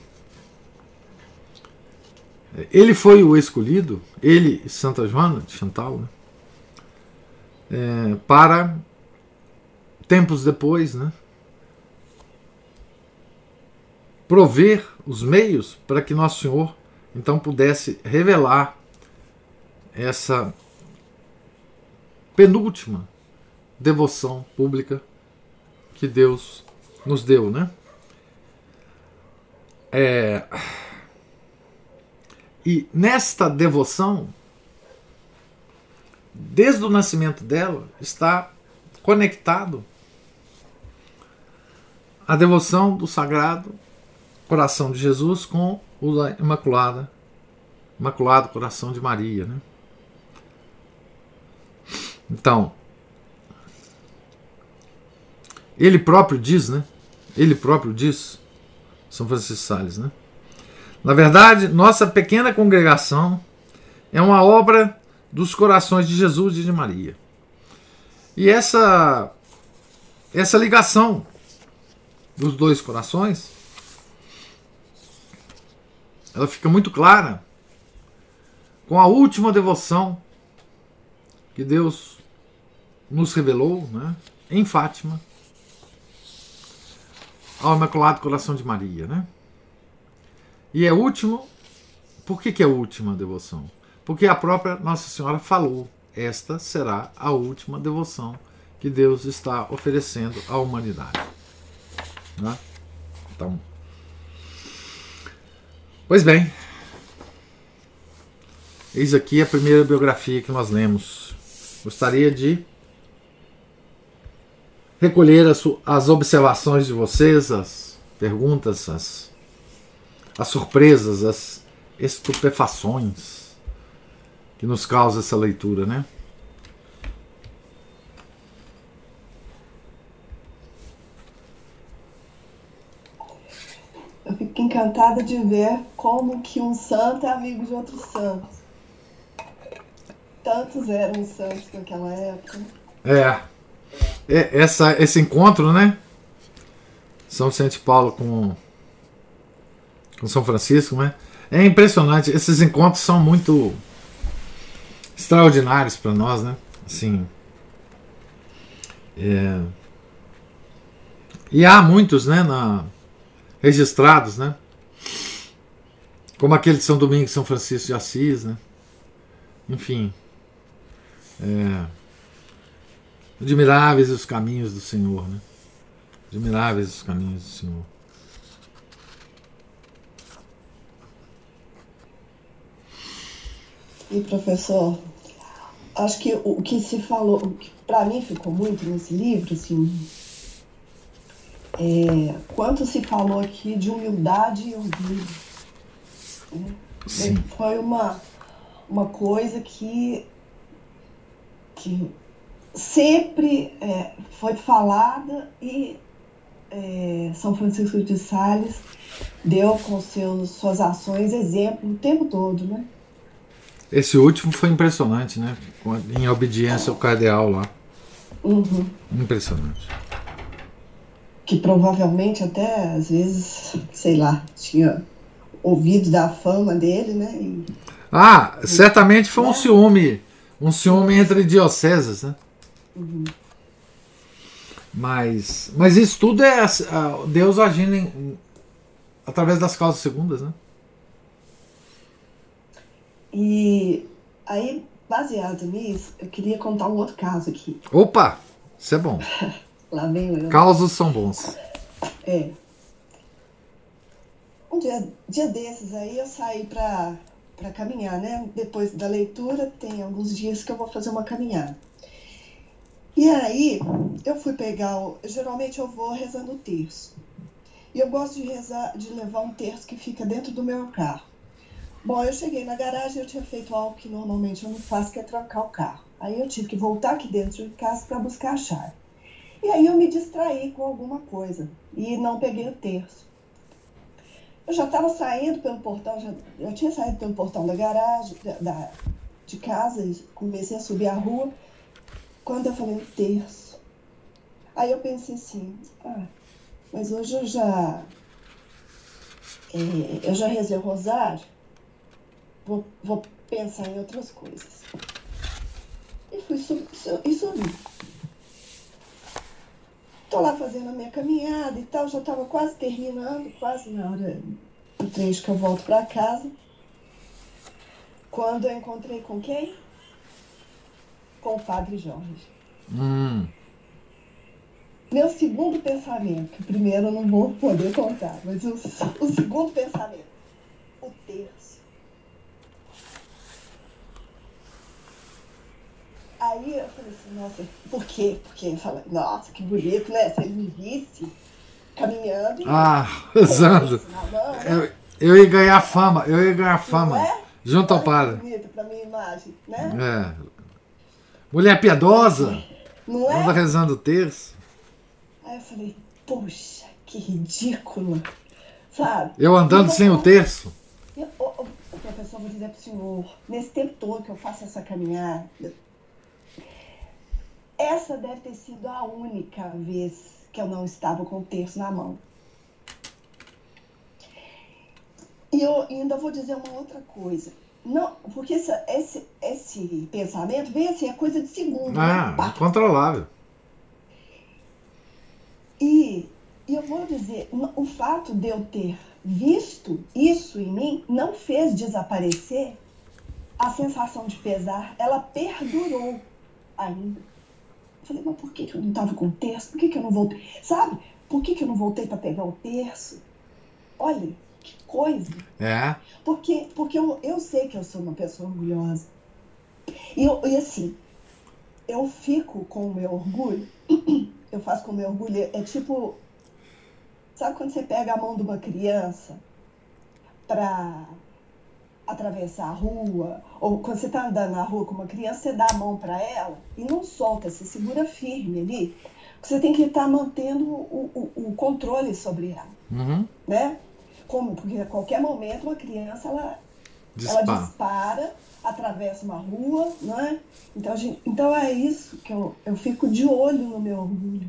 Ele foi o escolhido, ele e Santa Joana de Chantal, né? é, para tempos depois, né, prover os meios para que Nosso Senhor então pudesse revelar essa penúltima devoção pública que Deus nos deu, né? É... E nesta devoção desde o nascimento dela, está conectado à devoção do Sagrado Coração de Jesus com o da Imaculada, Imaculado Coração de Maria. Né? Então, ele próprio diz, né? Ele próprio diz, São Francisco Sales, né? Na verdade, nossa pequena congregação é uma obra dos corações de Jesus e de Maria. E essa essa ligação dos dois corações ela fica muito clara com a última devoção que Deus nos revelou, né, em Fátima, ao Imaculado Coração de Maria, né? E é último, por que, que é a última devoção? Porque a própria Nossa Senhora falou: esta será a última devoção que Deus está oferecendo à humanidade. Né? Então, pois bem, eis aqui a primeira biografia que nós lemos. Gostaria de recolher as, as observações de vocês, as perguntas, as, as surpresas, as estupefações que nos causa essa leitura, né? Eu fico encantada de ver como que um santo é amigo de outro santo. Tantos eram os santos naquela época. É é essa, esse encontro, né? São Vicente Paulo com, com São Francisco, né? É impressionante. Esses encontros são muito extraordinários para nós, né? Assim. É... E há muitos, né? Na, registrados, né? Como aquele de São Domingos São Francisco de Assis, né? Enfim. É, admiráveis os caminhos do Senhor, né? Admiráveis os caminhos do Senhor. E professor, acho que o que se falou, o que para mim ficou muito nesse livro, assim, é, quanto se falou aqui de humildade e orgulho. Né? Foi uma, uma coisa que, que sempre é, foi falada e é, São Francisco de Sales deu com seus, suas ações exemplo o tempo todo, né? Esse último foi impressionante, né? Em obediência ao cardeal lá. Uhum. Impressionante que provavelmente até às vezes, sei lá, tinha ouvido da fama dele, né? E, ah, certamente foi um né? ciúme, um ciúme entre dioceses, né? Uhum. Mas, mas isso tudo é Deus agindo em, através das causas segundas, né? E aí, baseado nisso, eu queria contar um outro caso aqui. Opa, isso é bom. Lá vem eu. Causos são bons. É. Um dia, dia desses aí eu saí pra, pra caminhar, né? Depois da leitura, tem alguns dias que eu vou fazer uma caminhada. E aí, eu fui pegar. O, geralmente eu vou rezando o terço. E eu gosto de rezar, de levar um terço que fica dentro do meu carro. Bom, eu cheguei na garagem, eu tinha feito algo que normalmente eu não faço, que é trancar o carro. Aí eu tive que voltar aqui dentro de casa para buscar a chave. E aí eu me distraí com alguma coisa e não peguei o terço. Eu já estava saindo pelo portão, já, eu tinha saído pelo portão da garagem, da, de casa, e comecei a subir a rua, quando eu falei o terço. Aí eu pensei assim, ah, mas hoje eu já. É, eu já rezei o rosário, vou, vou pensar em outras coisas. E fui subir, e subi. Estou lá fazendo a minha caminhada e tal, já estava quase terminando, quase na hora do trecho que eu volto para casa. Quando eu encontrei com quem? Com o Padre Jorge. Hum. Meu segundo pensamento, que primeiro eu não vou poder contar, mas o, o segundo pensamento, o terço Aí eu falei assim, nossa, por quê? Porque eu falei, nossa, que bonito, né? Se ele me visse caminhando. Ah, rezando. Eu, eu ia ganhar fama, eu ia ganhar fama. É? Junto ao padre. bonito pra minha imagem, né? É. Mulher piedosa. Não é? Anda rezando o terço. Aí eu falei, poxa, que ridículo. Sabe? Eu andando sem o terço. Eu, professor, vou dizer pro senhor, nesse tempo todo que eu faço essa caminhada, essa deve ter sido a única vez que eu não estava com o terço na mão. E eu ainda vou dizer uma outra coisa. Não, porque esse, esse, esse pensamento vem assim, é coisa de segundo. Ah, né? controlável. E, e eu vou dizer, o fato de eu ter visto isso em mim não fez desaparecer a sensação de pesar. Ela perdurou ainda. Eu falei, mas por que, que eu não estava com o terço? Por que, que eu não voltei? Sabe? Por que, que eu não voltei para pegar o terço? Olha, que coisa. É. Porque, porque eu, eu sei que eu sou uma pessoa orgulhosa. E, eu, e assim, eu fico com o meu orgulho, eu faço com o meu orgulho, é tipo, sabe quando você pega a mão de uma criança para atravessar a rua, ou quando você está andando na rua com uma criança, você dá a mão para ela e não solta, você segura firme ali. Você tem que estar tá mantendo o, o, o, controle sobre ela. Uhum. Né? Como? Porque a qualquer momento uma criança ela dispara, ela dispara atravessa uma rua, não é? Então, gente, então é isso que eu, eu fico de olho no meu orgulho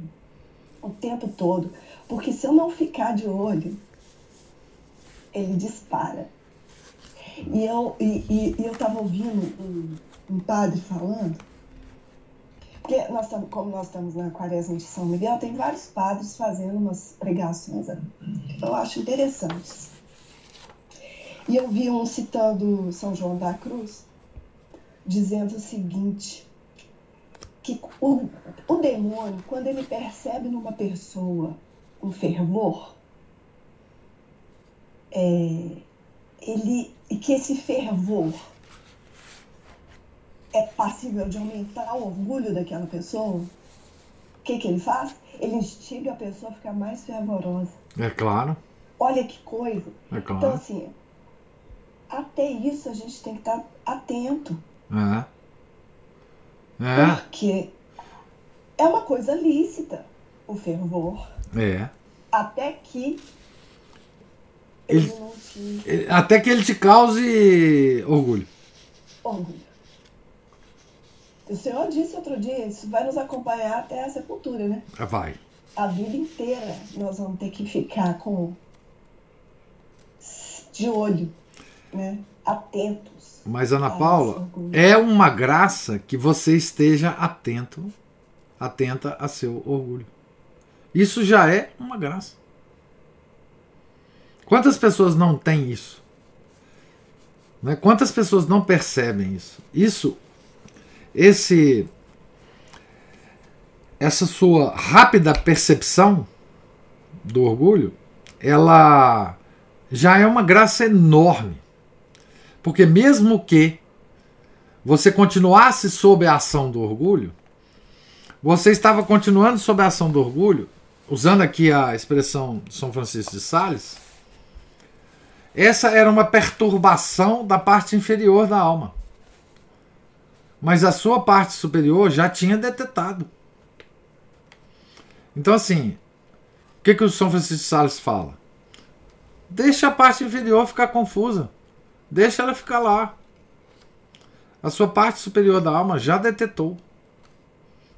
o tempo todo. Porque se eu não ficar de olho, ele dispara. E eu e, e, eu estava ouvindo um, um, padre falando, porque nós estamos, como nós estamos na quaresma de São Miguel, tem vários padres fazendo umas pregações eu acho interessantes. E eu vi um citando São João da Cruz, dizendo o seguinte, que o, o demônio, quando ele percebe numa pessoa um fervor, é, ele, que esse fervor é passível de aumentar o orgulho daquela pessoa, o que, que ele faz? Ele instiga a pessoa a ficar mais fervorosa. É claro. Olha que coisa. É claro. Então, assim, até isso a gente tem que estar atento. É. É. Porque é uma coisa lícita o fervor. É. Até que ele, ele. Até que ele te cause orgulho. Orgulho. O Senhor disse outro dia, isso vai nos acompanhar até a sepultura, né? Vai. A vida inteira nós vamos ter que ficar com de olho, né? Atentos. Mas Ana Paula, é uma graça que você esteja atento, atenta a seu orgulho. Isso já é uma graça. Quantas pessoas não têm isso? Né? Quantas pessoas não percebem isso? Isso, esse, essa sua rápida percepção do orgulho, ela já é uma graça enorme. Porque mesmo que você continuasse sob a ação do orgulho, você estava continuando sob a ação do orgulho, usando aqui a expressão de São Francisco de Sales, essa era uma perturbação da parte inferior da alma. Mas a sua parte superior já tinha detetado. Então, assim, o que, que o São Francisco de Sales fala? Deixa a parte inferior ficar confusa. Deixa ela ficar lá. A sua parte superior da alma já detetou.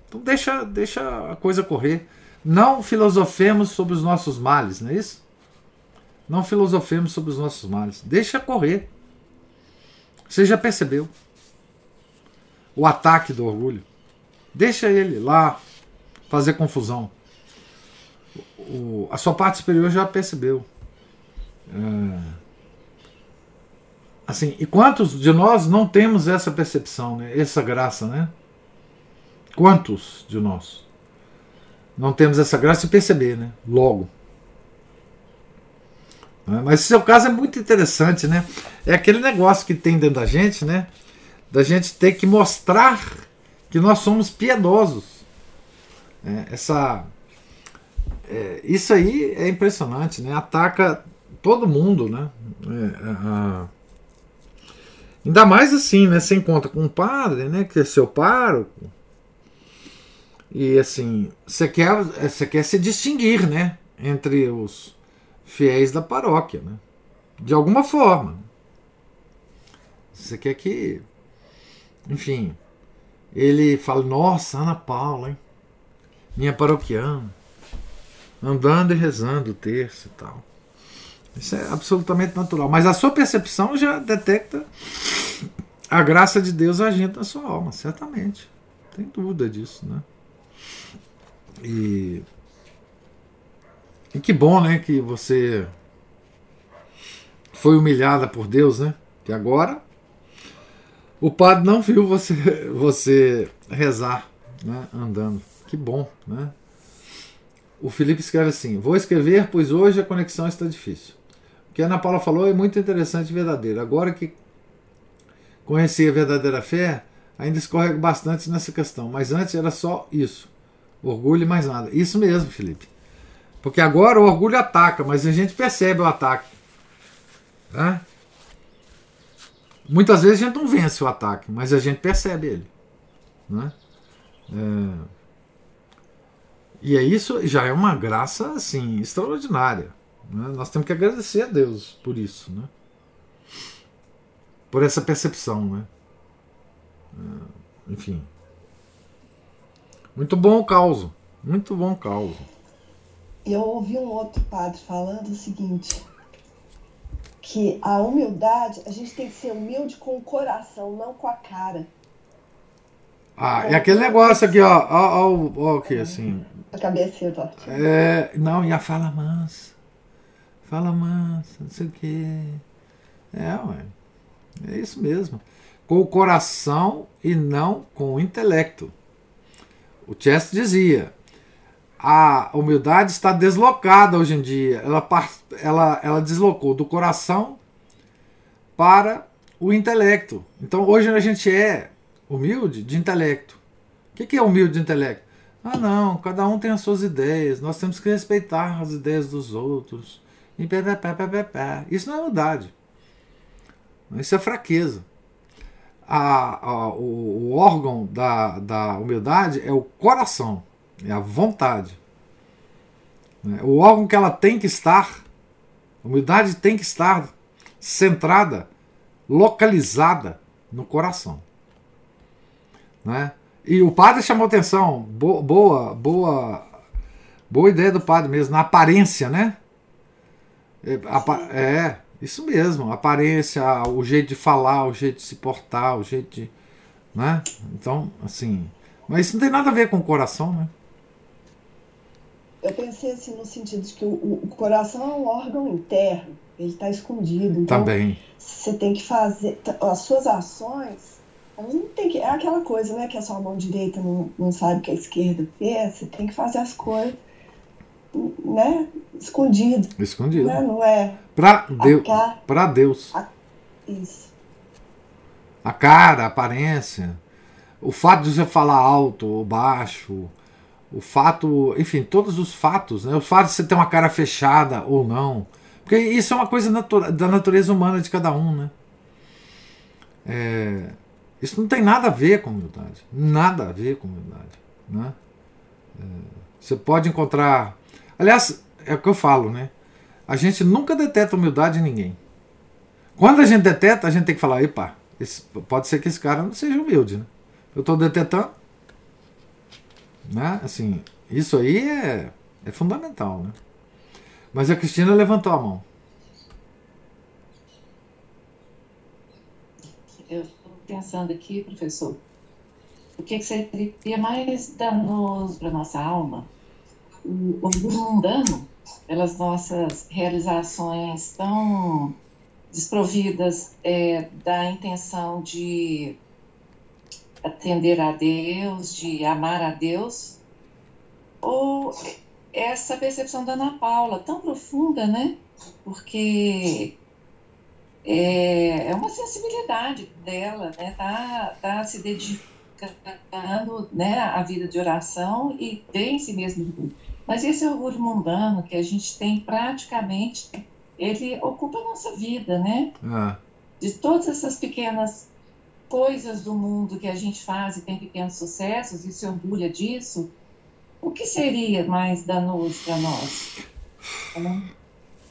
Então deixa, deixa a coisa correr. Não filosofemos sobre os nossos males, não é isso? Não filosofemos sobre os nossos males. Deixa correr. Você já percebeu o ataque do orgulho? Deixa ele lá fazer confusão. O, a sua parte superior já percebeu. É, assim, e quantos de nós não temos essa percepção, né? essa graça, né? Quantos de nós não temos essa graça de perceber, né? Logo. Né? Mas seu caso é muito interessante, né? É aquele negócio que tem dentro da gente, né? Da gente ter que mostrar que nós somos piedosos. É, essa, é, isso aí é impressionante, né? Ataca todo mundo, né? É, a, ainda mais assim, né? Você encontra com um padre, né? Que é seu pároco. E assim, você quer, você quer se distinguir, né? Entre os, fiéis da paróquia, né? De alguma forma. Você quer que. Enfim. Ele fala: Nossa, Ana Paula, hein? Minha paroquiana. Andando e rezando o terço e tal. Isso é absolutamente natural. Mas a sua percepção já detecta a graça de Deus agindo na sua alma, certamente. Tem dúvida disso, né? E e que bom, né, que você foi humilhada por Deus, né? Que agora o padre não viu você você rezar, né, andando. Que bom, né? O Felipe escreve assim: Vou escrever, pois hoje a conexão está difícil. O que a Ana Paula falou é muito interessante e verdadeiro. Agora que conheci a verdadeira fé, ainda escorrego bastante nessa questão. Mas antes era só isso: orgulho e mais nada. Isso mesmo, Felipe. Porque agora o orgulho ataca, mas a gente percebe o ataque. Né? Muitas vezes a gente não vence o ataque, mas a gente percebe ele. Né? É... E é isso já é uma graça assim extraordinária. Né? Nós temos que agradecer a Deus por isso, né? por essa percepção. Né? É, enfim. Muito bom o caos. Muito bom o caos. Eu ouvi um outro padre falando o seguinte: que a humildade, a gente tem que ser humilde com o coração, não com a cara. Ah, é aquele negócio aqui, ó. Ó, ó, ó aqui, assim. A cabeça, ó. É, não, e a fala mansa. Fala mansa, não sei o quê. É, ué. É isso mesmo. Com o coração e não com o intelecto. O Chester dizia: a humildade está deslocada hoje em dia. Ela, ela, ela deslocou do coração para o intelecto. Então hoje a gente é humilde de intelecto. O que é humilde de intelecto? Ah, não, cada um tem as suas ideias, nós temos que respeitar as ideias dos outros. Isso não é humildade. Isso é fraqueza. A, a, o, o, órgão da, da humildade é o coração, é a vontade. Né? O órgão que ela tem que estar, a humildade tem que estar centrada, localizada no coração. Né? E o padre chamou atenção, boa, boa, boa, ideia do padre mesmo, na aparência, né? É, é, isso mesmo, aparência, o jeito de falar, o jeito de se portar, o jeito de. Né? Então, assim. Mas isso não tem nada a ver com o coração, né? Eu pensei assim no sentido de que o, o coração é um órgão interno, ele está escondido. Então, Também. Você tem que fazer. As suas ações. Não tem que, é aquela coisa, né? Que a sua mão direita não, não sabe que a esquerda fez. Você tem que fazer as coisas né, escondido. Escondido. Né? Não é. Para Deus. Para Deus. A, isso. A cara, a aparência, o fato de você falar alto ou baixo, o fato, enfim, todos os fatos, né? O fato de você ter uma cara fechada ou não. Porque isso é uma coisa natura, da natureza humana de cada um, né? É, isso não tem nada a ver com humildade. Nada a ver com humildade. Né? É, você pode encontrar Aliás, é o que eu falo, né? A gente nunca deteta humildade em ninguém. Quando a gente deteta, a gente tem que falar, epa, esse, pode ser que esse cara não seja humilde, né? Eu estou detetando. Né? Assim, isso aí é, é fundamental, né? Mas a Cristina levantou a mão. Eu estou pensando aqui, professor, o que, que seria mais danoso para nossa alma o orgulho mundano, pelas nossas realizações tão desprovidas é, da intenção de atender a Deus, de amar a Deus, ou essa percepção da Ana Paula, tão profunda, né? Porque é, é uma sensibilidade dela, né? Tá, tá se dedicando né, à vida de oração e tem em si mesmo mas esse orgulho mundano que a gente tem praticamente, ele ocupa a nossa vida, né? Ah. De todas essas pequenas coisas do mundo que a gente faz e tem pequenos sucessos e se orgulha disso, o que seria mais danoso para nós?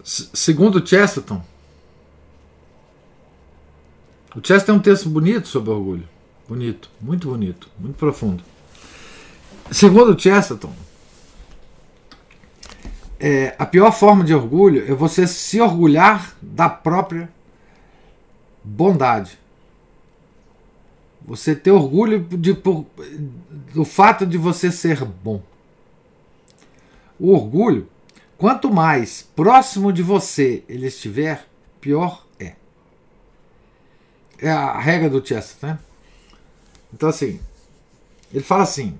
Segundo Chesterton, o Chesterton tem um texto bonito sobre orgulho. Bonito, muito bonito, muito profundo. Segundo Chesterton, é, a pior forma de orgulho é você se orgulhar da própria bondade. Você ter orgulho de, por, do fato de você ser bom. O orgulho, quanto mais próximo de você ele estiver, pior é. É a regra do Chester, né? Então, assim, ele fala assim: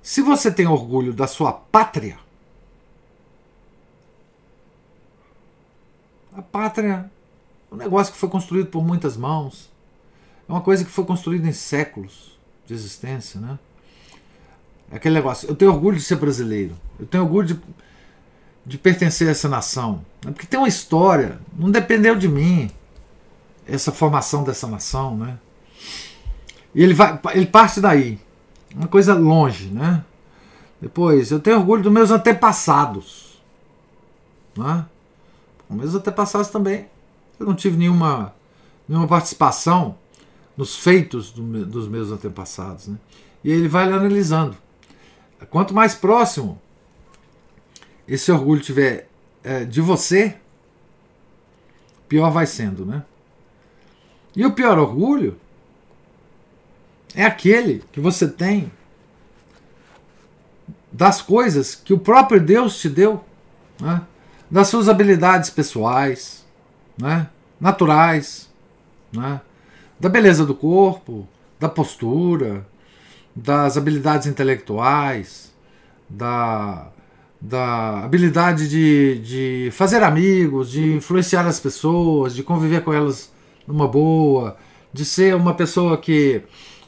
se você tem orgulho da sua pátria, A pátria é um negócio que foi construído por muitas mãos. É uma coisa que foi construída em séculos de existência, né? É aquele negócio. Eu tenho orgulho de ser brasileiro. Eu tenho orgulho de, de pertencer a essa nação. Né? Porque tem uma história. Não dependeu de mim essa formação dessa nação, né? E ele, vai, ele parte daí. Uma coisa longe, né? Depois, eu tenho orgulho dos meus antepassados. Né? Meus antepassados também. Eu não tive nenhuma, nenhuma participação nos feitos do, dos meus antepassados. Né? E ele vai analisando. Quanto mais próximo esse orgulho tiver é, de você, pior vai sendo, né? E o pior orgulho é aquele que você tem das coisas que o próprio Deus te deu, né? das suas habilidades pessoais, né? naturais, né? Da beleza do corpo, da postura, das habilidades intelectuais, da, da habilidade de, de fazer amigos, de influenciar as pessoas, de conviver com elas numa boa, de ser uma pessoa que,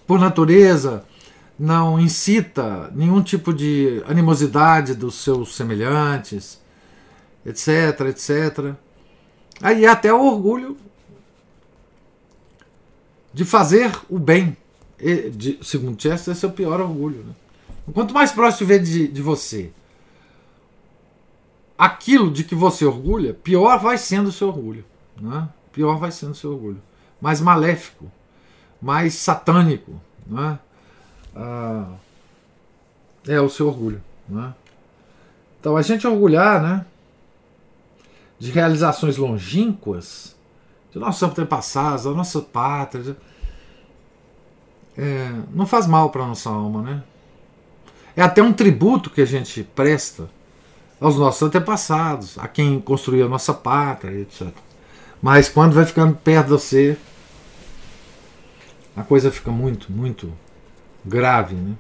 por natureza, não incita nenhum tipo de animosidade dos seus semelhantes, etc, etc. Aí até o orgulho de fazer o bem. E, de, segundo Chester, esse é o pior orgulho. Né? Quanto mais próximo estiver de, de você aquilo de que você orgulha, pior vai sendo o seu orgulho. Né? Pior vai sendo o seu orgulho. Mais maléfico, mais satânico. Né? Ah, é o seu orgulho. Né? Então a gente orgulhar né, de realizações longínquas de nossos antepassados, da nossa pátria, é, não faz mal para a nossa alma. Né? É até um tributo que a gente presta aos nossos antepassados, a quem construiu a nossa pátria, etc. Mas quando vai ficando perto de você, a coisa fica muito, muito grave, né?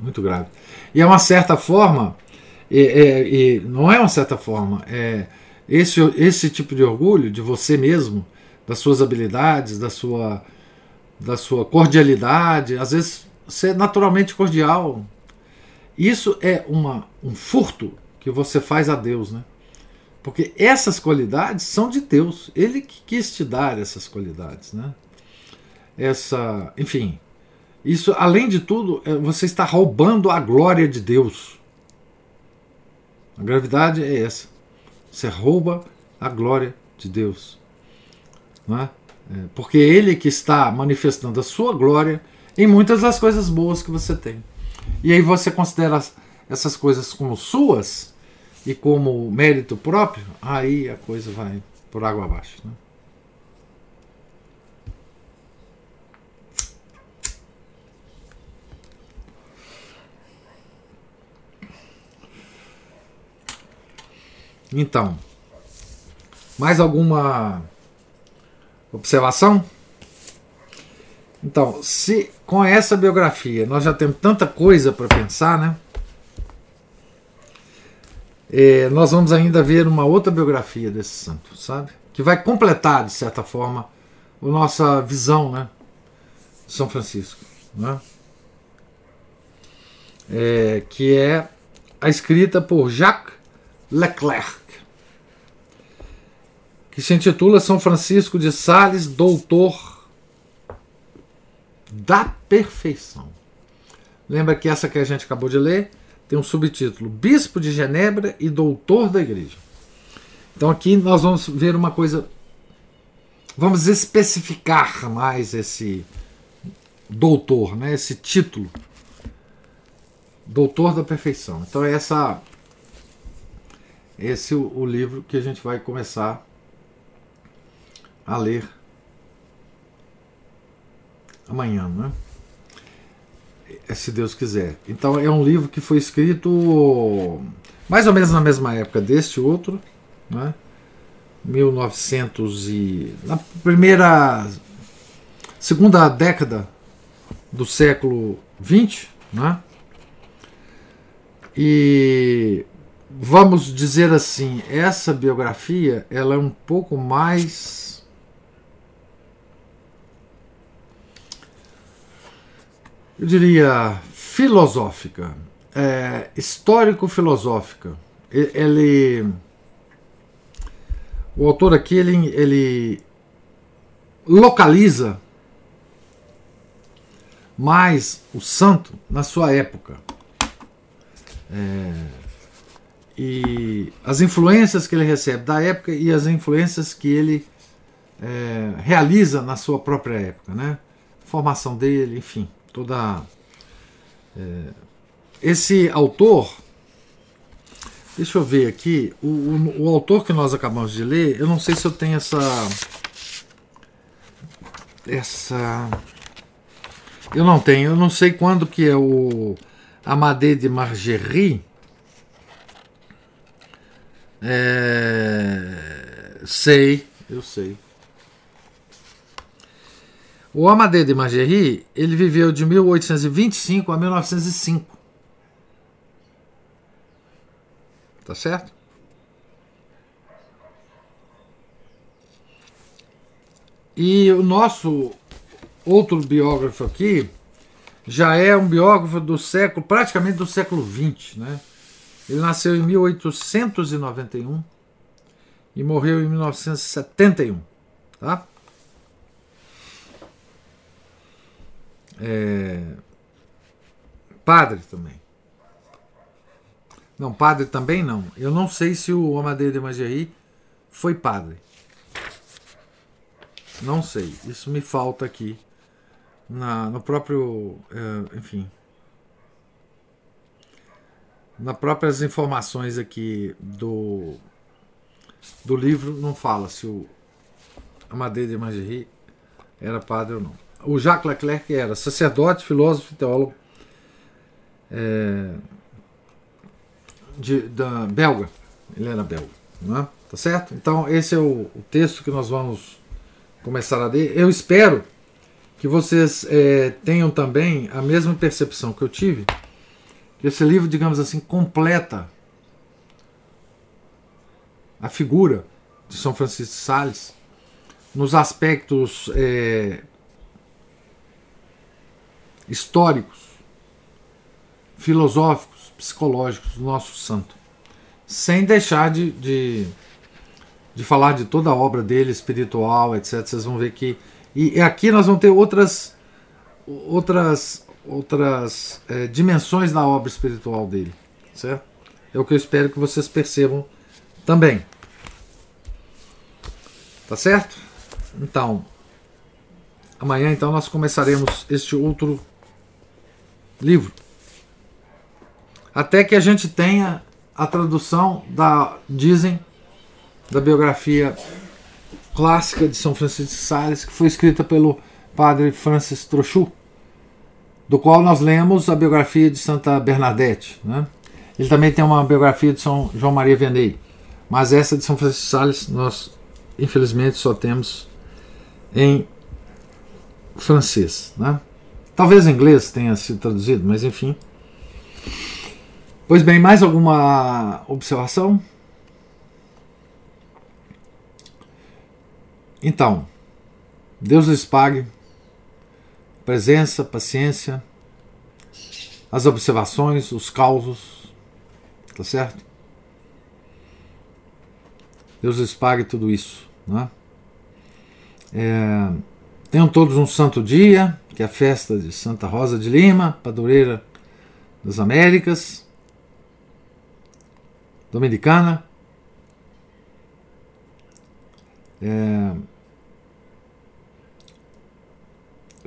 Muito grave. E é uma certa forma, e, não é uma certa forma, é esse, esse tipo de orgulho de você mesmo, das suas habilidades, da sua, da sua cordialidade, às vezes ser naturalmente cordial, isso é uma, um furto que você faz a Deus, né? Porque essas qualidades são de Deus. Ele que quis te dar essas qualidades, né? Essa, enfim, isso além de tudo, é, você está roubando a glória de Deus. A gravidade é essa. Você rouba a glória de Deus. Não é? É, porque Ele que está manifestando a sua glória em muitas das coisas boas que você tem e aí você considera essas coisas como suas e como mérito próprio, aí a coisa vai por água abaixo. Né? Então, mais alguma observação? Então, se com essa biografia nós já temos tanta coisa para pensar, né? É, nós vamos ainda ver uma outra biografia desse santo, sabe? Que vai completar, de certa forma, a nossa visão, né? De São Francisco, né? É, que é a escrita por Jacques Leclerc, que se intitula São Francisco de Sales, Doutor da perfeição. Lembra que essa que a gente acabou de ler tem um subtítulo: Bispo de Genebra e Doutor da Igreja. Então aqui nós vamos ver uma coisa. Vamos especificar mais esse doutor, né, esse título. Doutor da Perfeição. Então é essa esse é o, o livro que a gente vai começar a ler amanhã, né? É, se Deus quiser. Então é um livro que foi escrito mais ou menos na mesma época deste outro, né? 1900 e na primeira segunda década do século 20, né? E vamos dizer assim, essa biografia ela é um pouco mais eu diria, filosófica, é, histórico-filosófica. Ele, o autor aqui ele, ele localiza mais o santo na sua época. É, e as influências que ele recebe da época e as influências que ele é, realiza na sua própria época, né? Formação dele, enfim, toda. É, esse autor, deixa eu ver aqui, o, o, o, autor que nós acabamos de ler, eu não sei se eu tenho essa. Essa. Eu não tenho, eu não sei quando que é o Amadé de Margerie. É, sei, eu sei. O Amadeu de Margerie, ele viveu de 1825 a 1905. Tá certo? E o nosso outro biógrafo aqui já é um biógrafo do século, praticamente do século XX, né? Ele nasceu em 1891 e morreu em 1971, tá? É, padre também. Não, padre também não. Eu não sei se o Amadeu de Mageri foi padre. Não sei. Isso me falta aqui. Na, no próprio. É, enfim. Nas próprias informações aqui do, do livro, não fala se o Amadeu de Mageri era padre ou não o Jacques Leclerc era sacerdote, filósofo e teólogo é, de, da belga. Ele era belga, não é? Tá certo? Então, esse é o, o texto que nós vamos começar a ler. Eu espero que vocês é, tenham também a mesma percepção que eu tive. Esse livro, digamos assim, completa a figura de São Francisco de Sales nos aspectos é, históricos, filosóficos, psicológicos do nosso santo, sem deixar de, de, de falar de toda a obra dele, espiritual, etc. Vocês vão ver que. E aqui nós vamos ter outras, outras, outras é, dimensões da obra espiritual dele, certo? É o que eu espero que vocês percebam também. Tá certo? Então, amanhã então nós começaremos este outro livro. Até que a gente tenha a tradução da, dizem, da biografia clássica de São Francisco de Sales, que foi escrita pelo padre Francis Trochu, do qual nós lemos a biografia de Santa Bernadette. Né? Ele também tem uma biografia de São João Maria Vianney, mas essa de São Francisco de Sales nós, infelizmente, só temos em francês. Né? Talvez em inglês tenha sido traduzido, mas enfim. Pois bem, mais alguma observação? Então, Deus lhes pague presença, paciência, as observações, os causos, tá certo? Deus lhes pague tudo isso, né? É, tenham todos um santo dia que é a festa de Santa Rosa de Lima, padroeira das Américas, dominicana. É...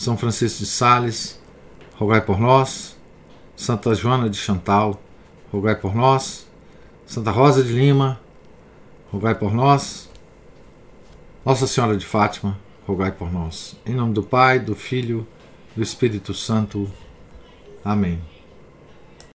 São Francisco de Sales, rogai por nós. Santa Joana de Chantal, rogai por nós. Santa Rosa de Lima, rogai por nós. Nossa Senhora de Fátima, rogai por nós. Em nome do Pai, do Filho do Espírito Santo. Amém.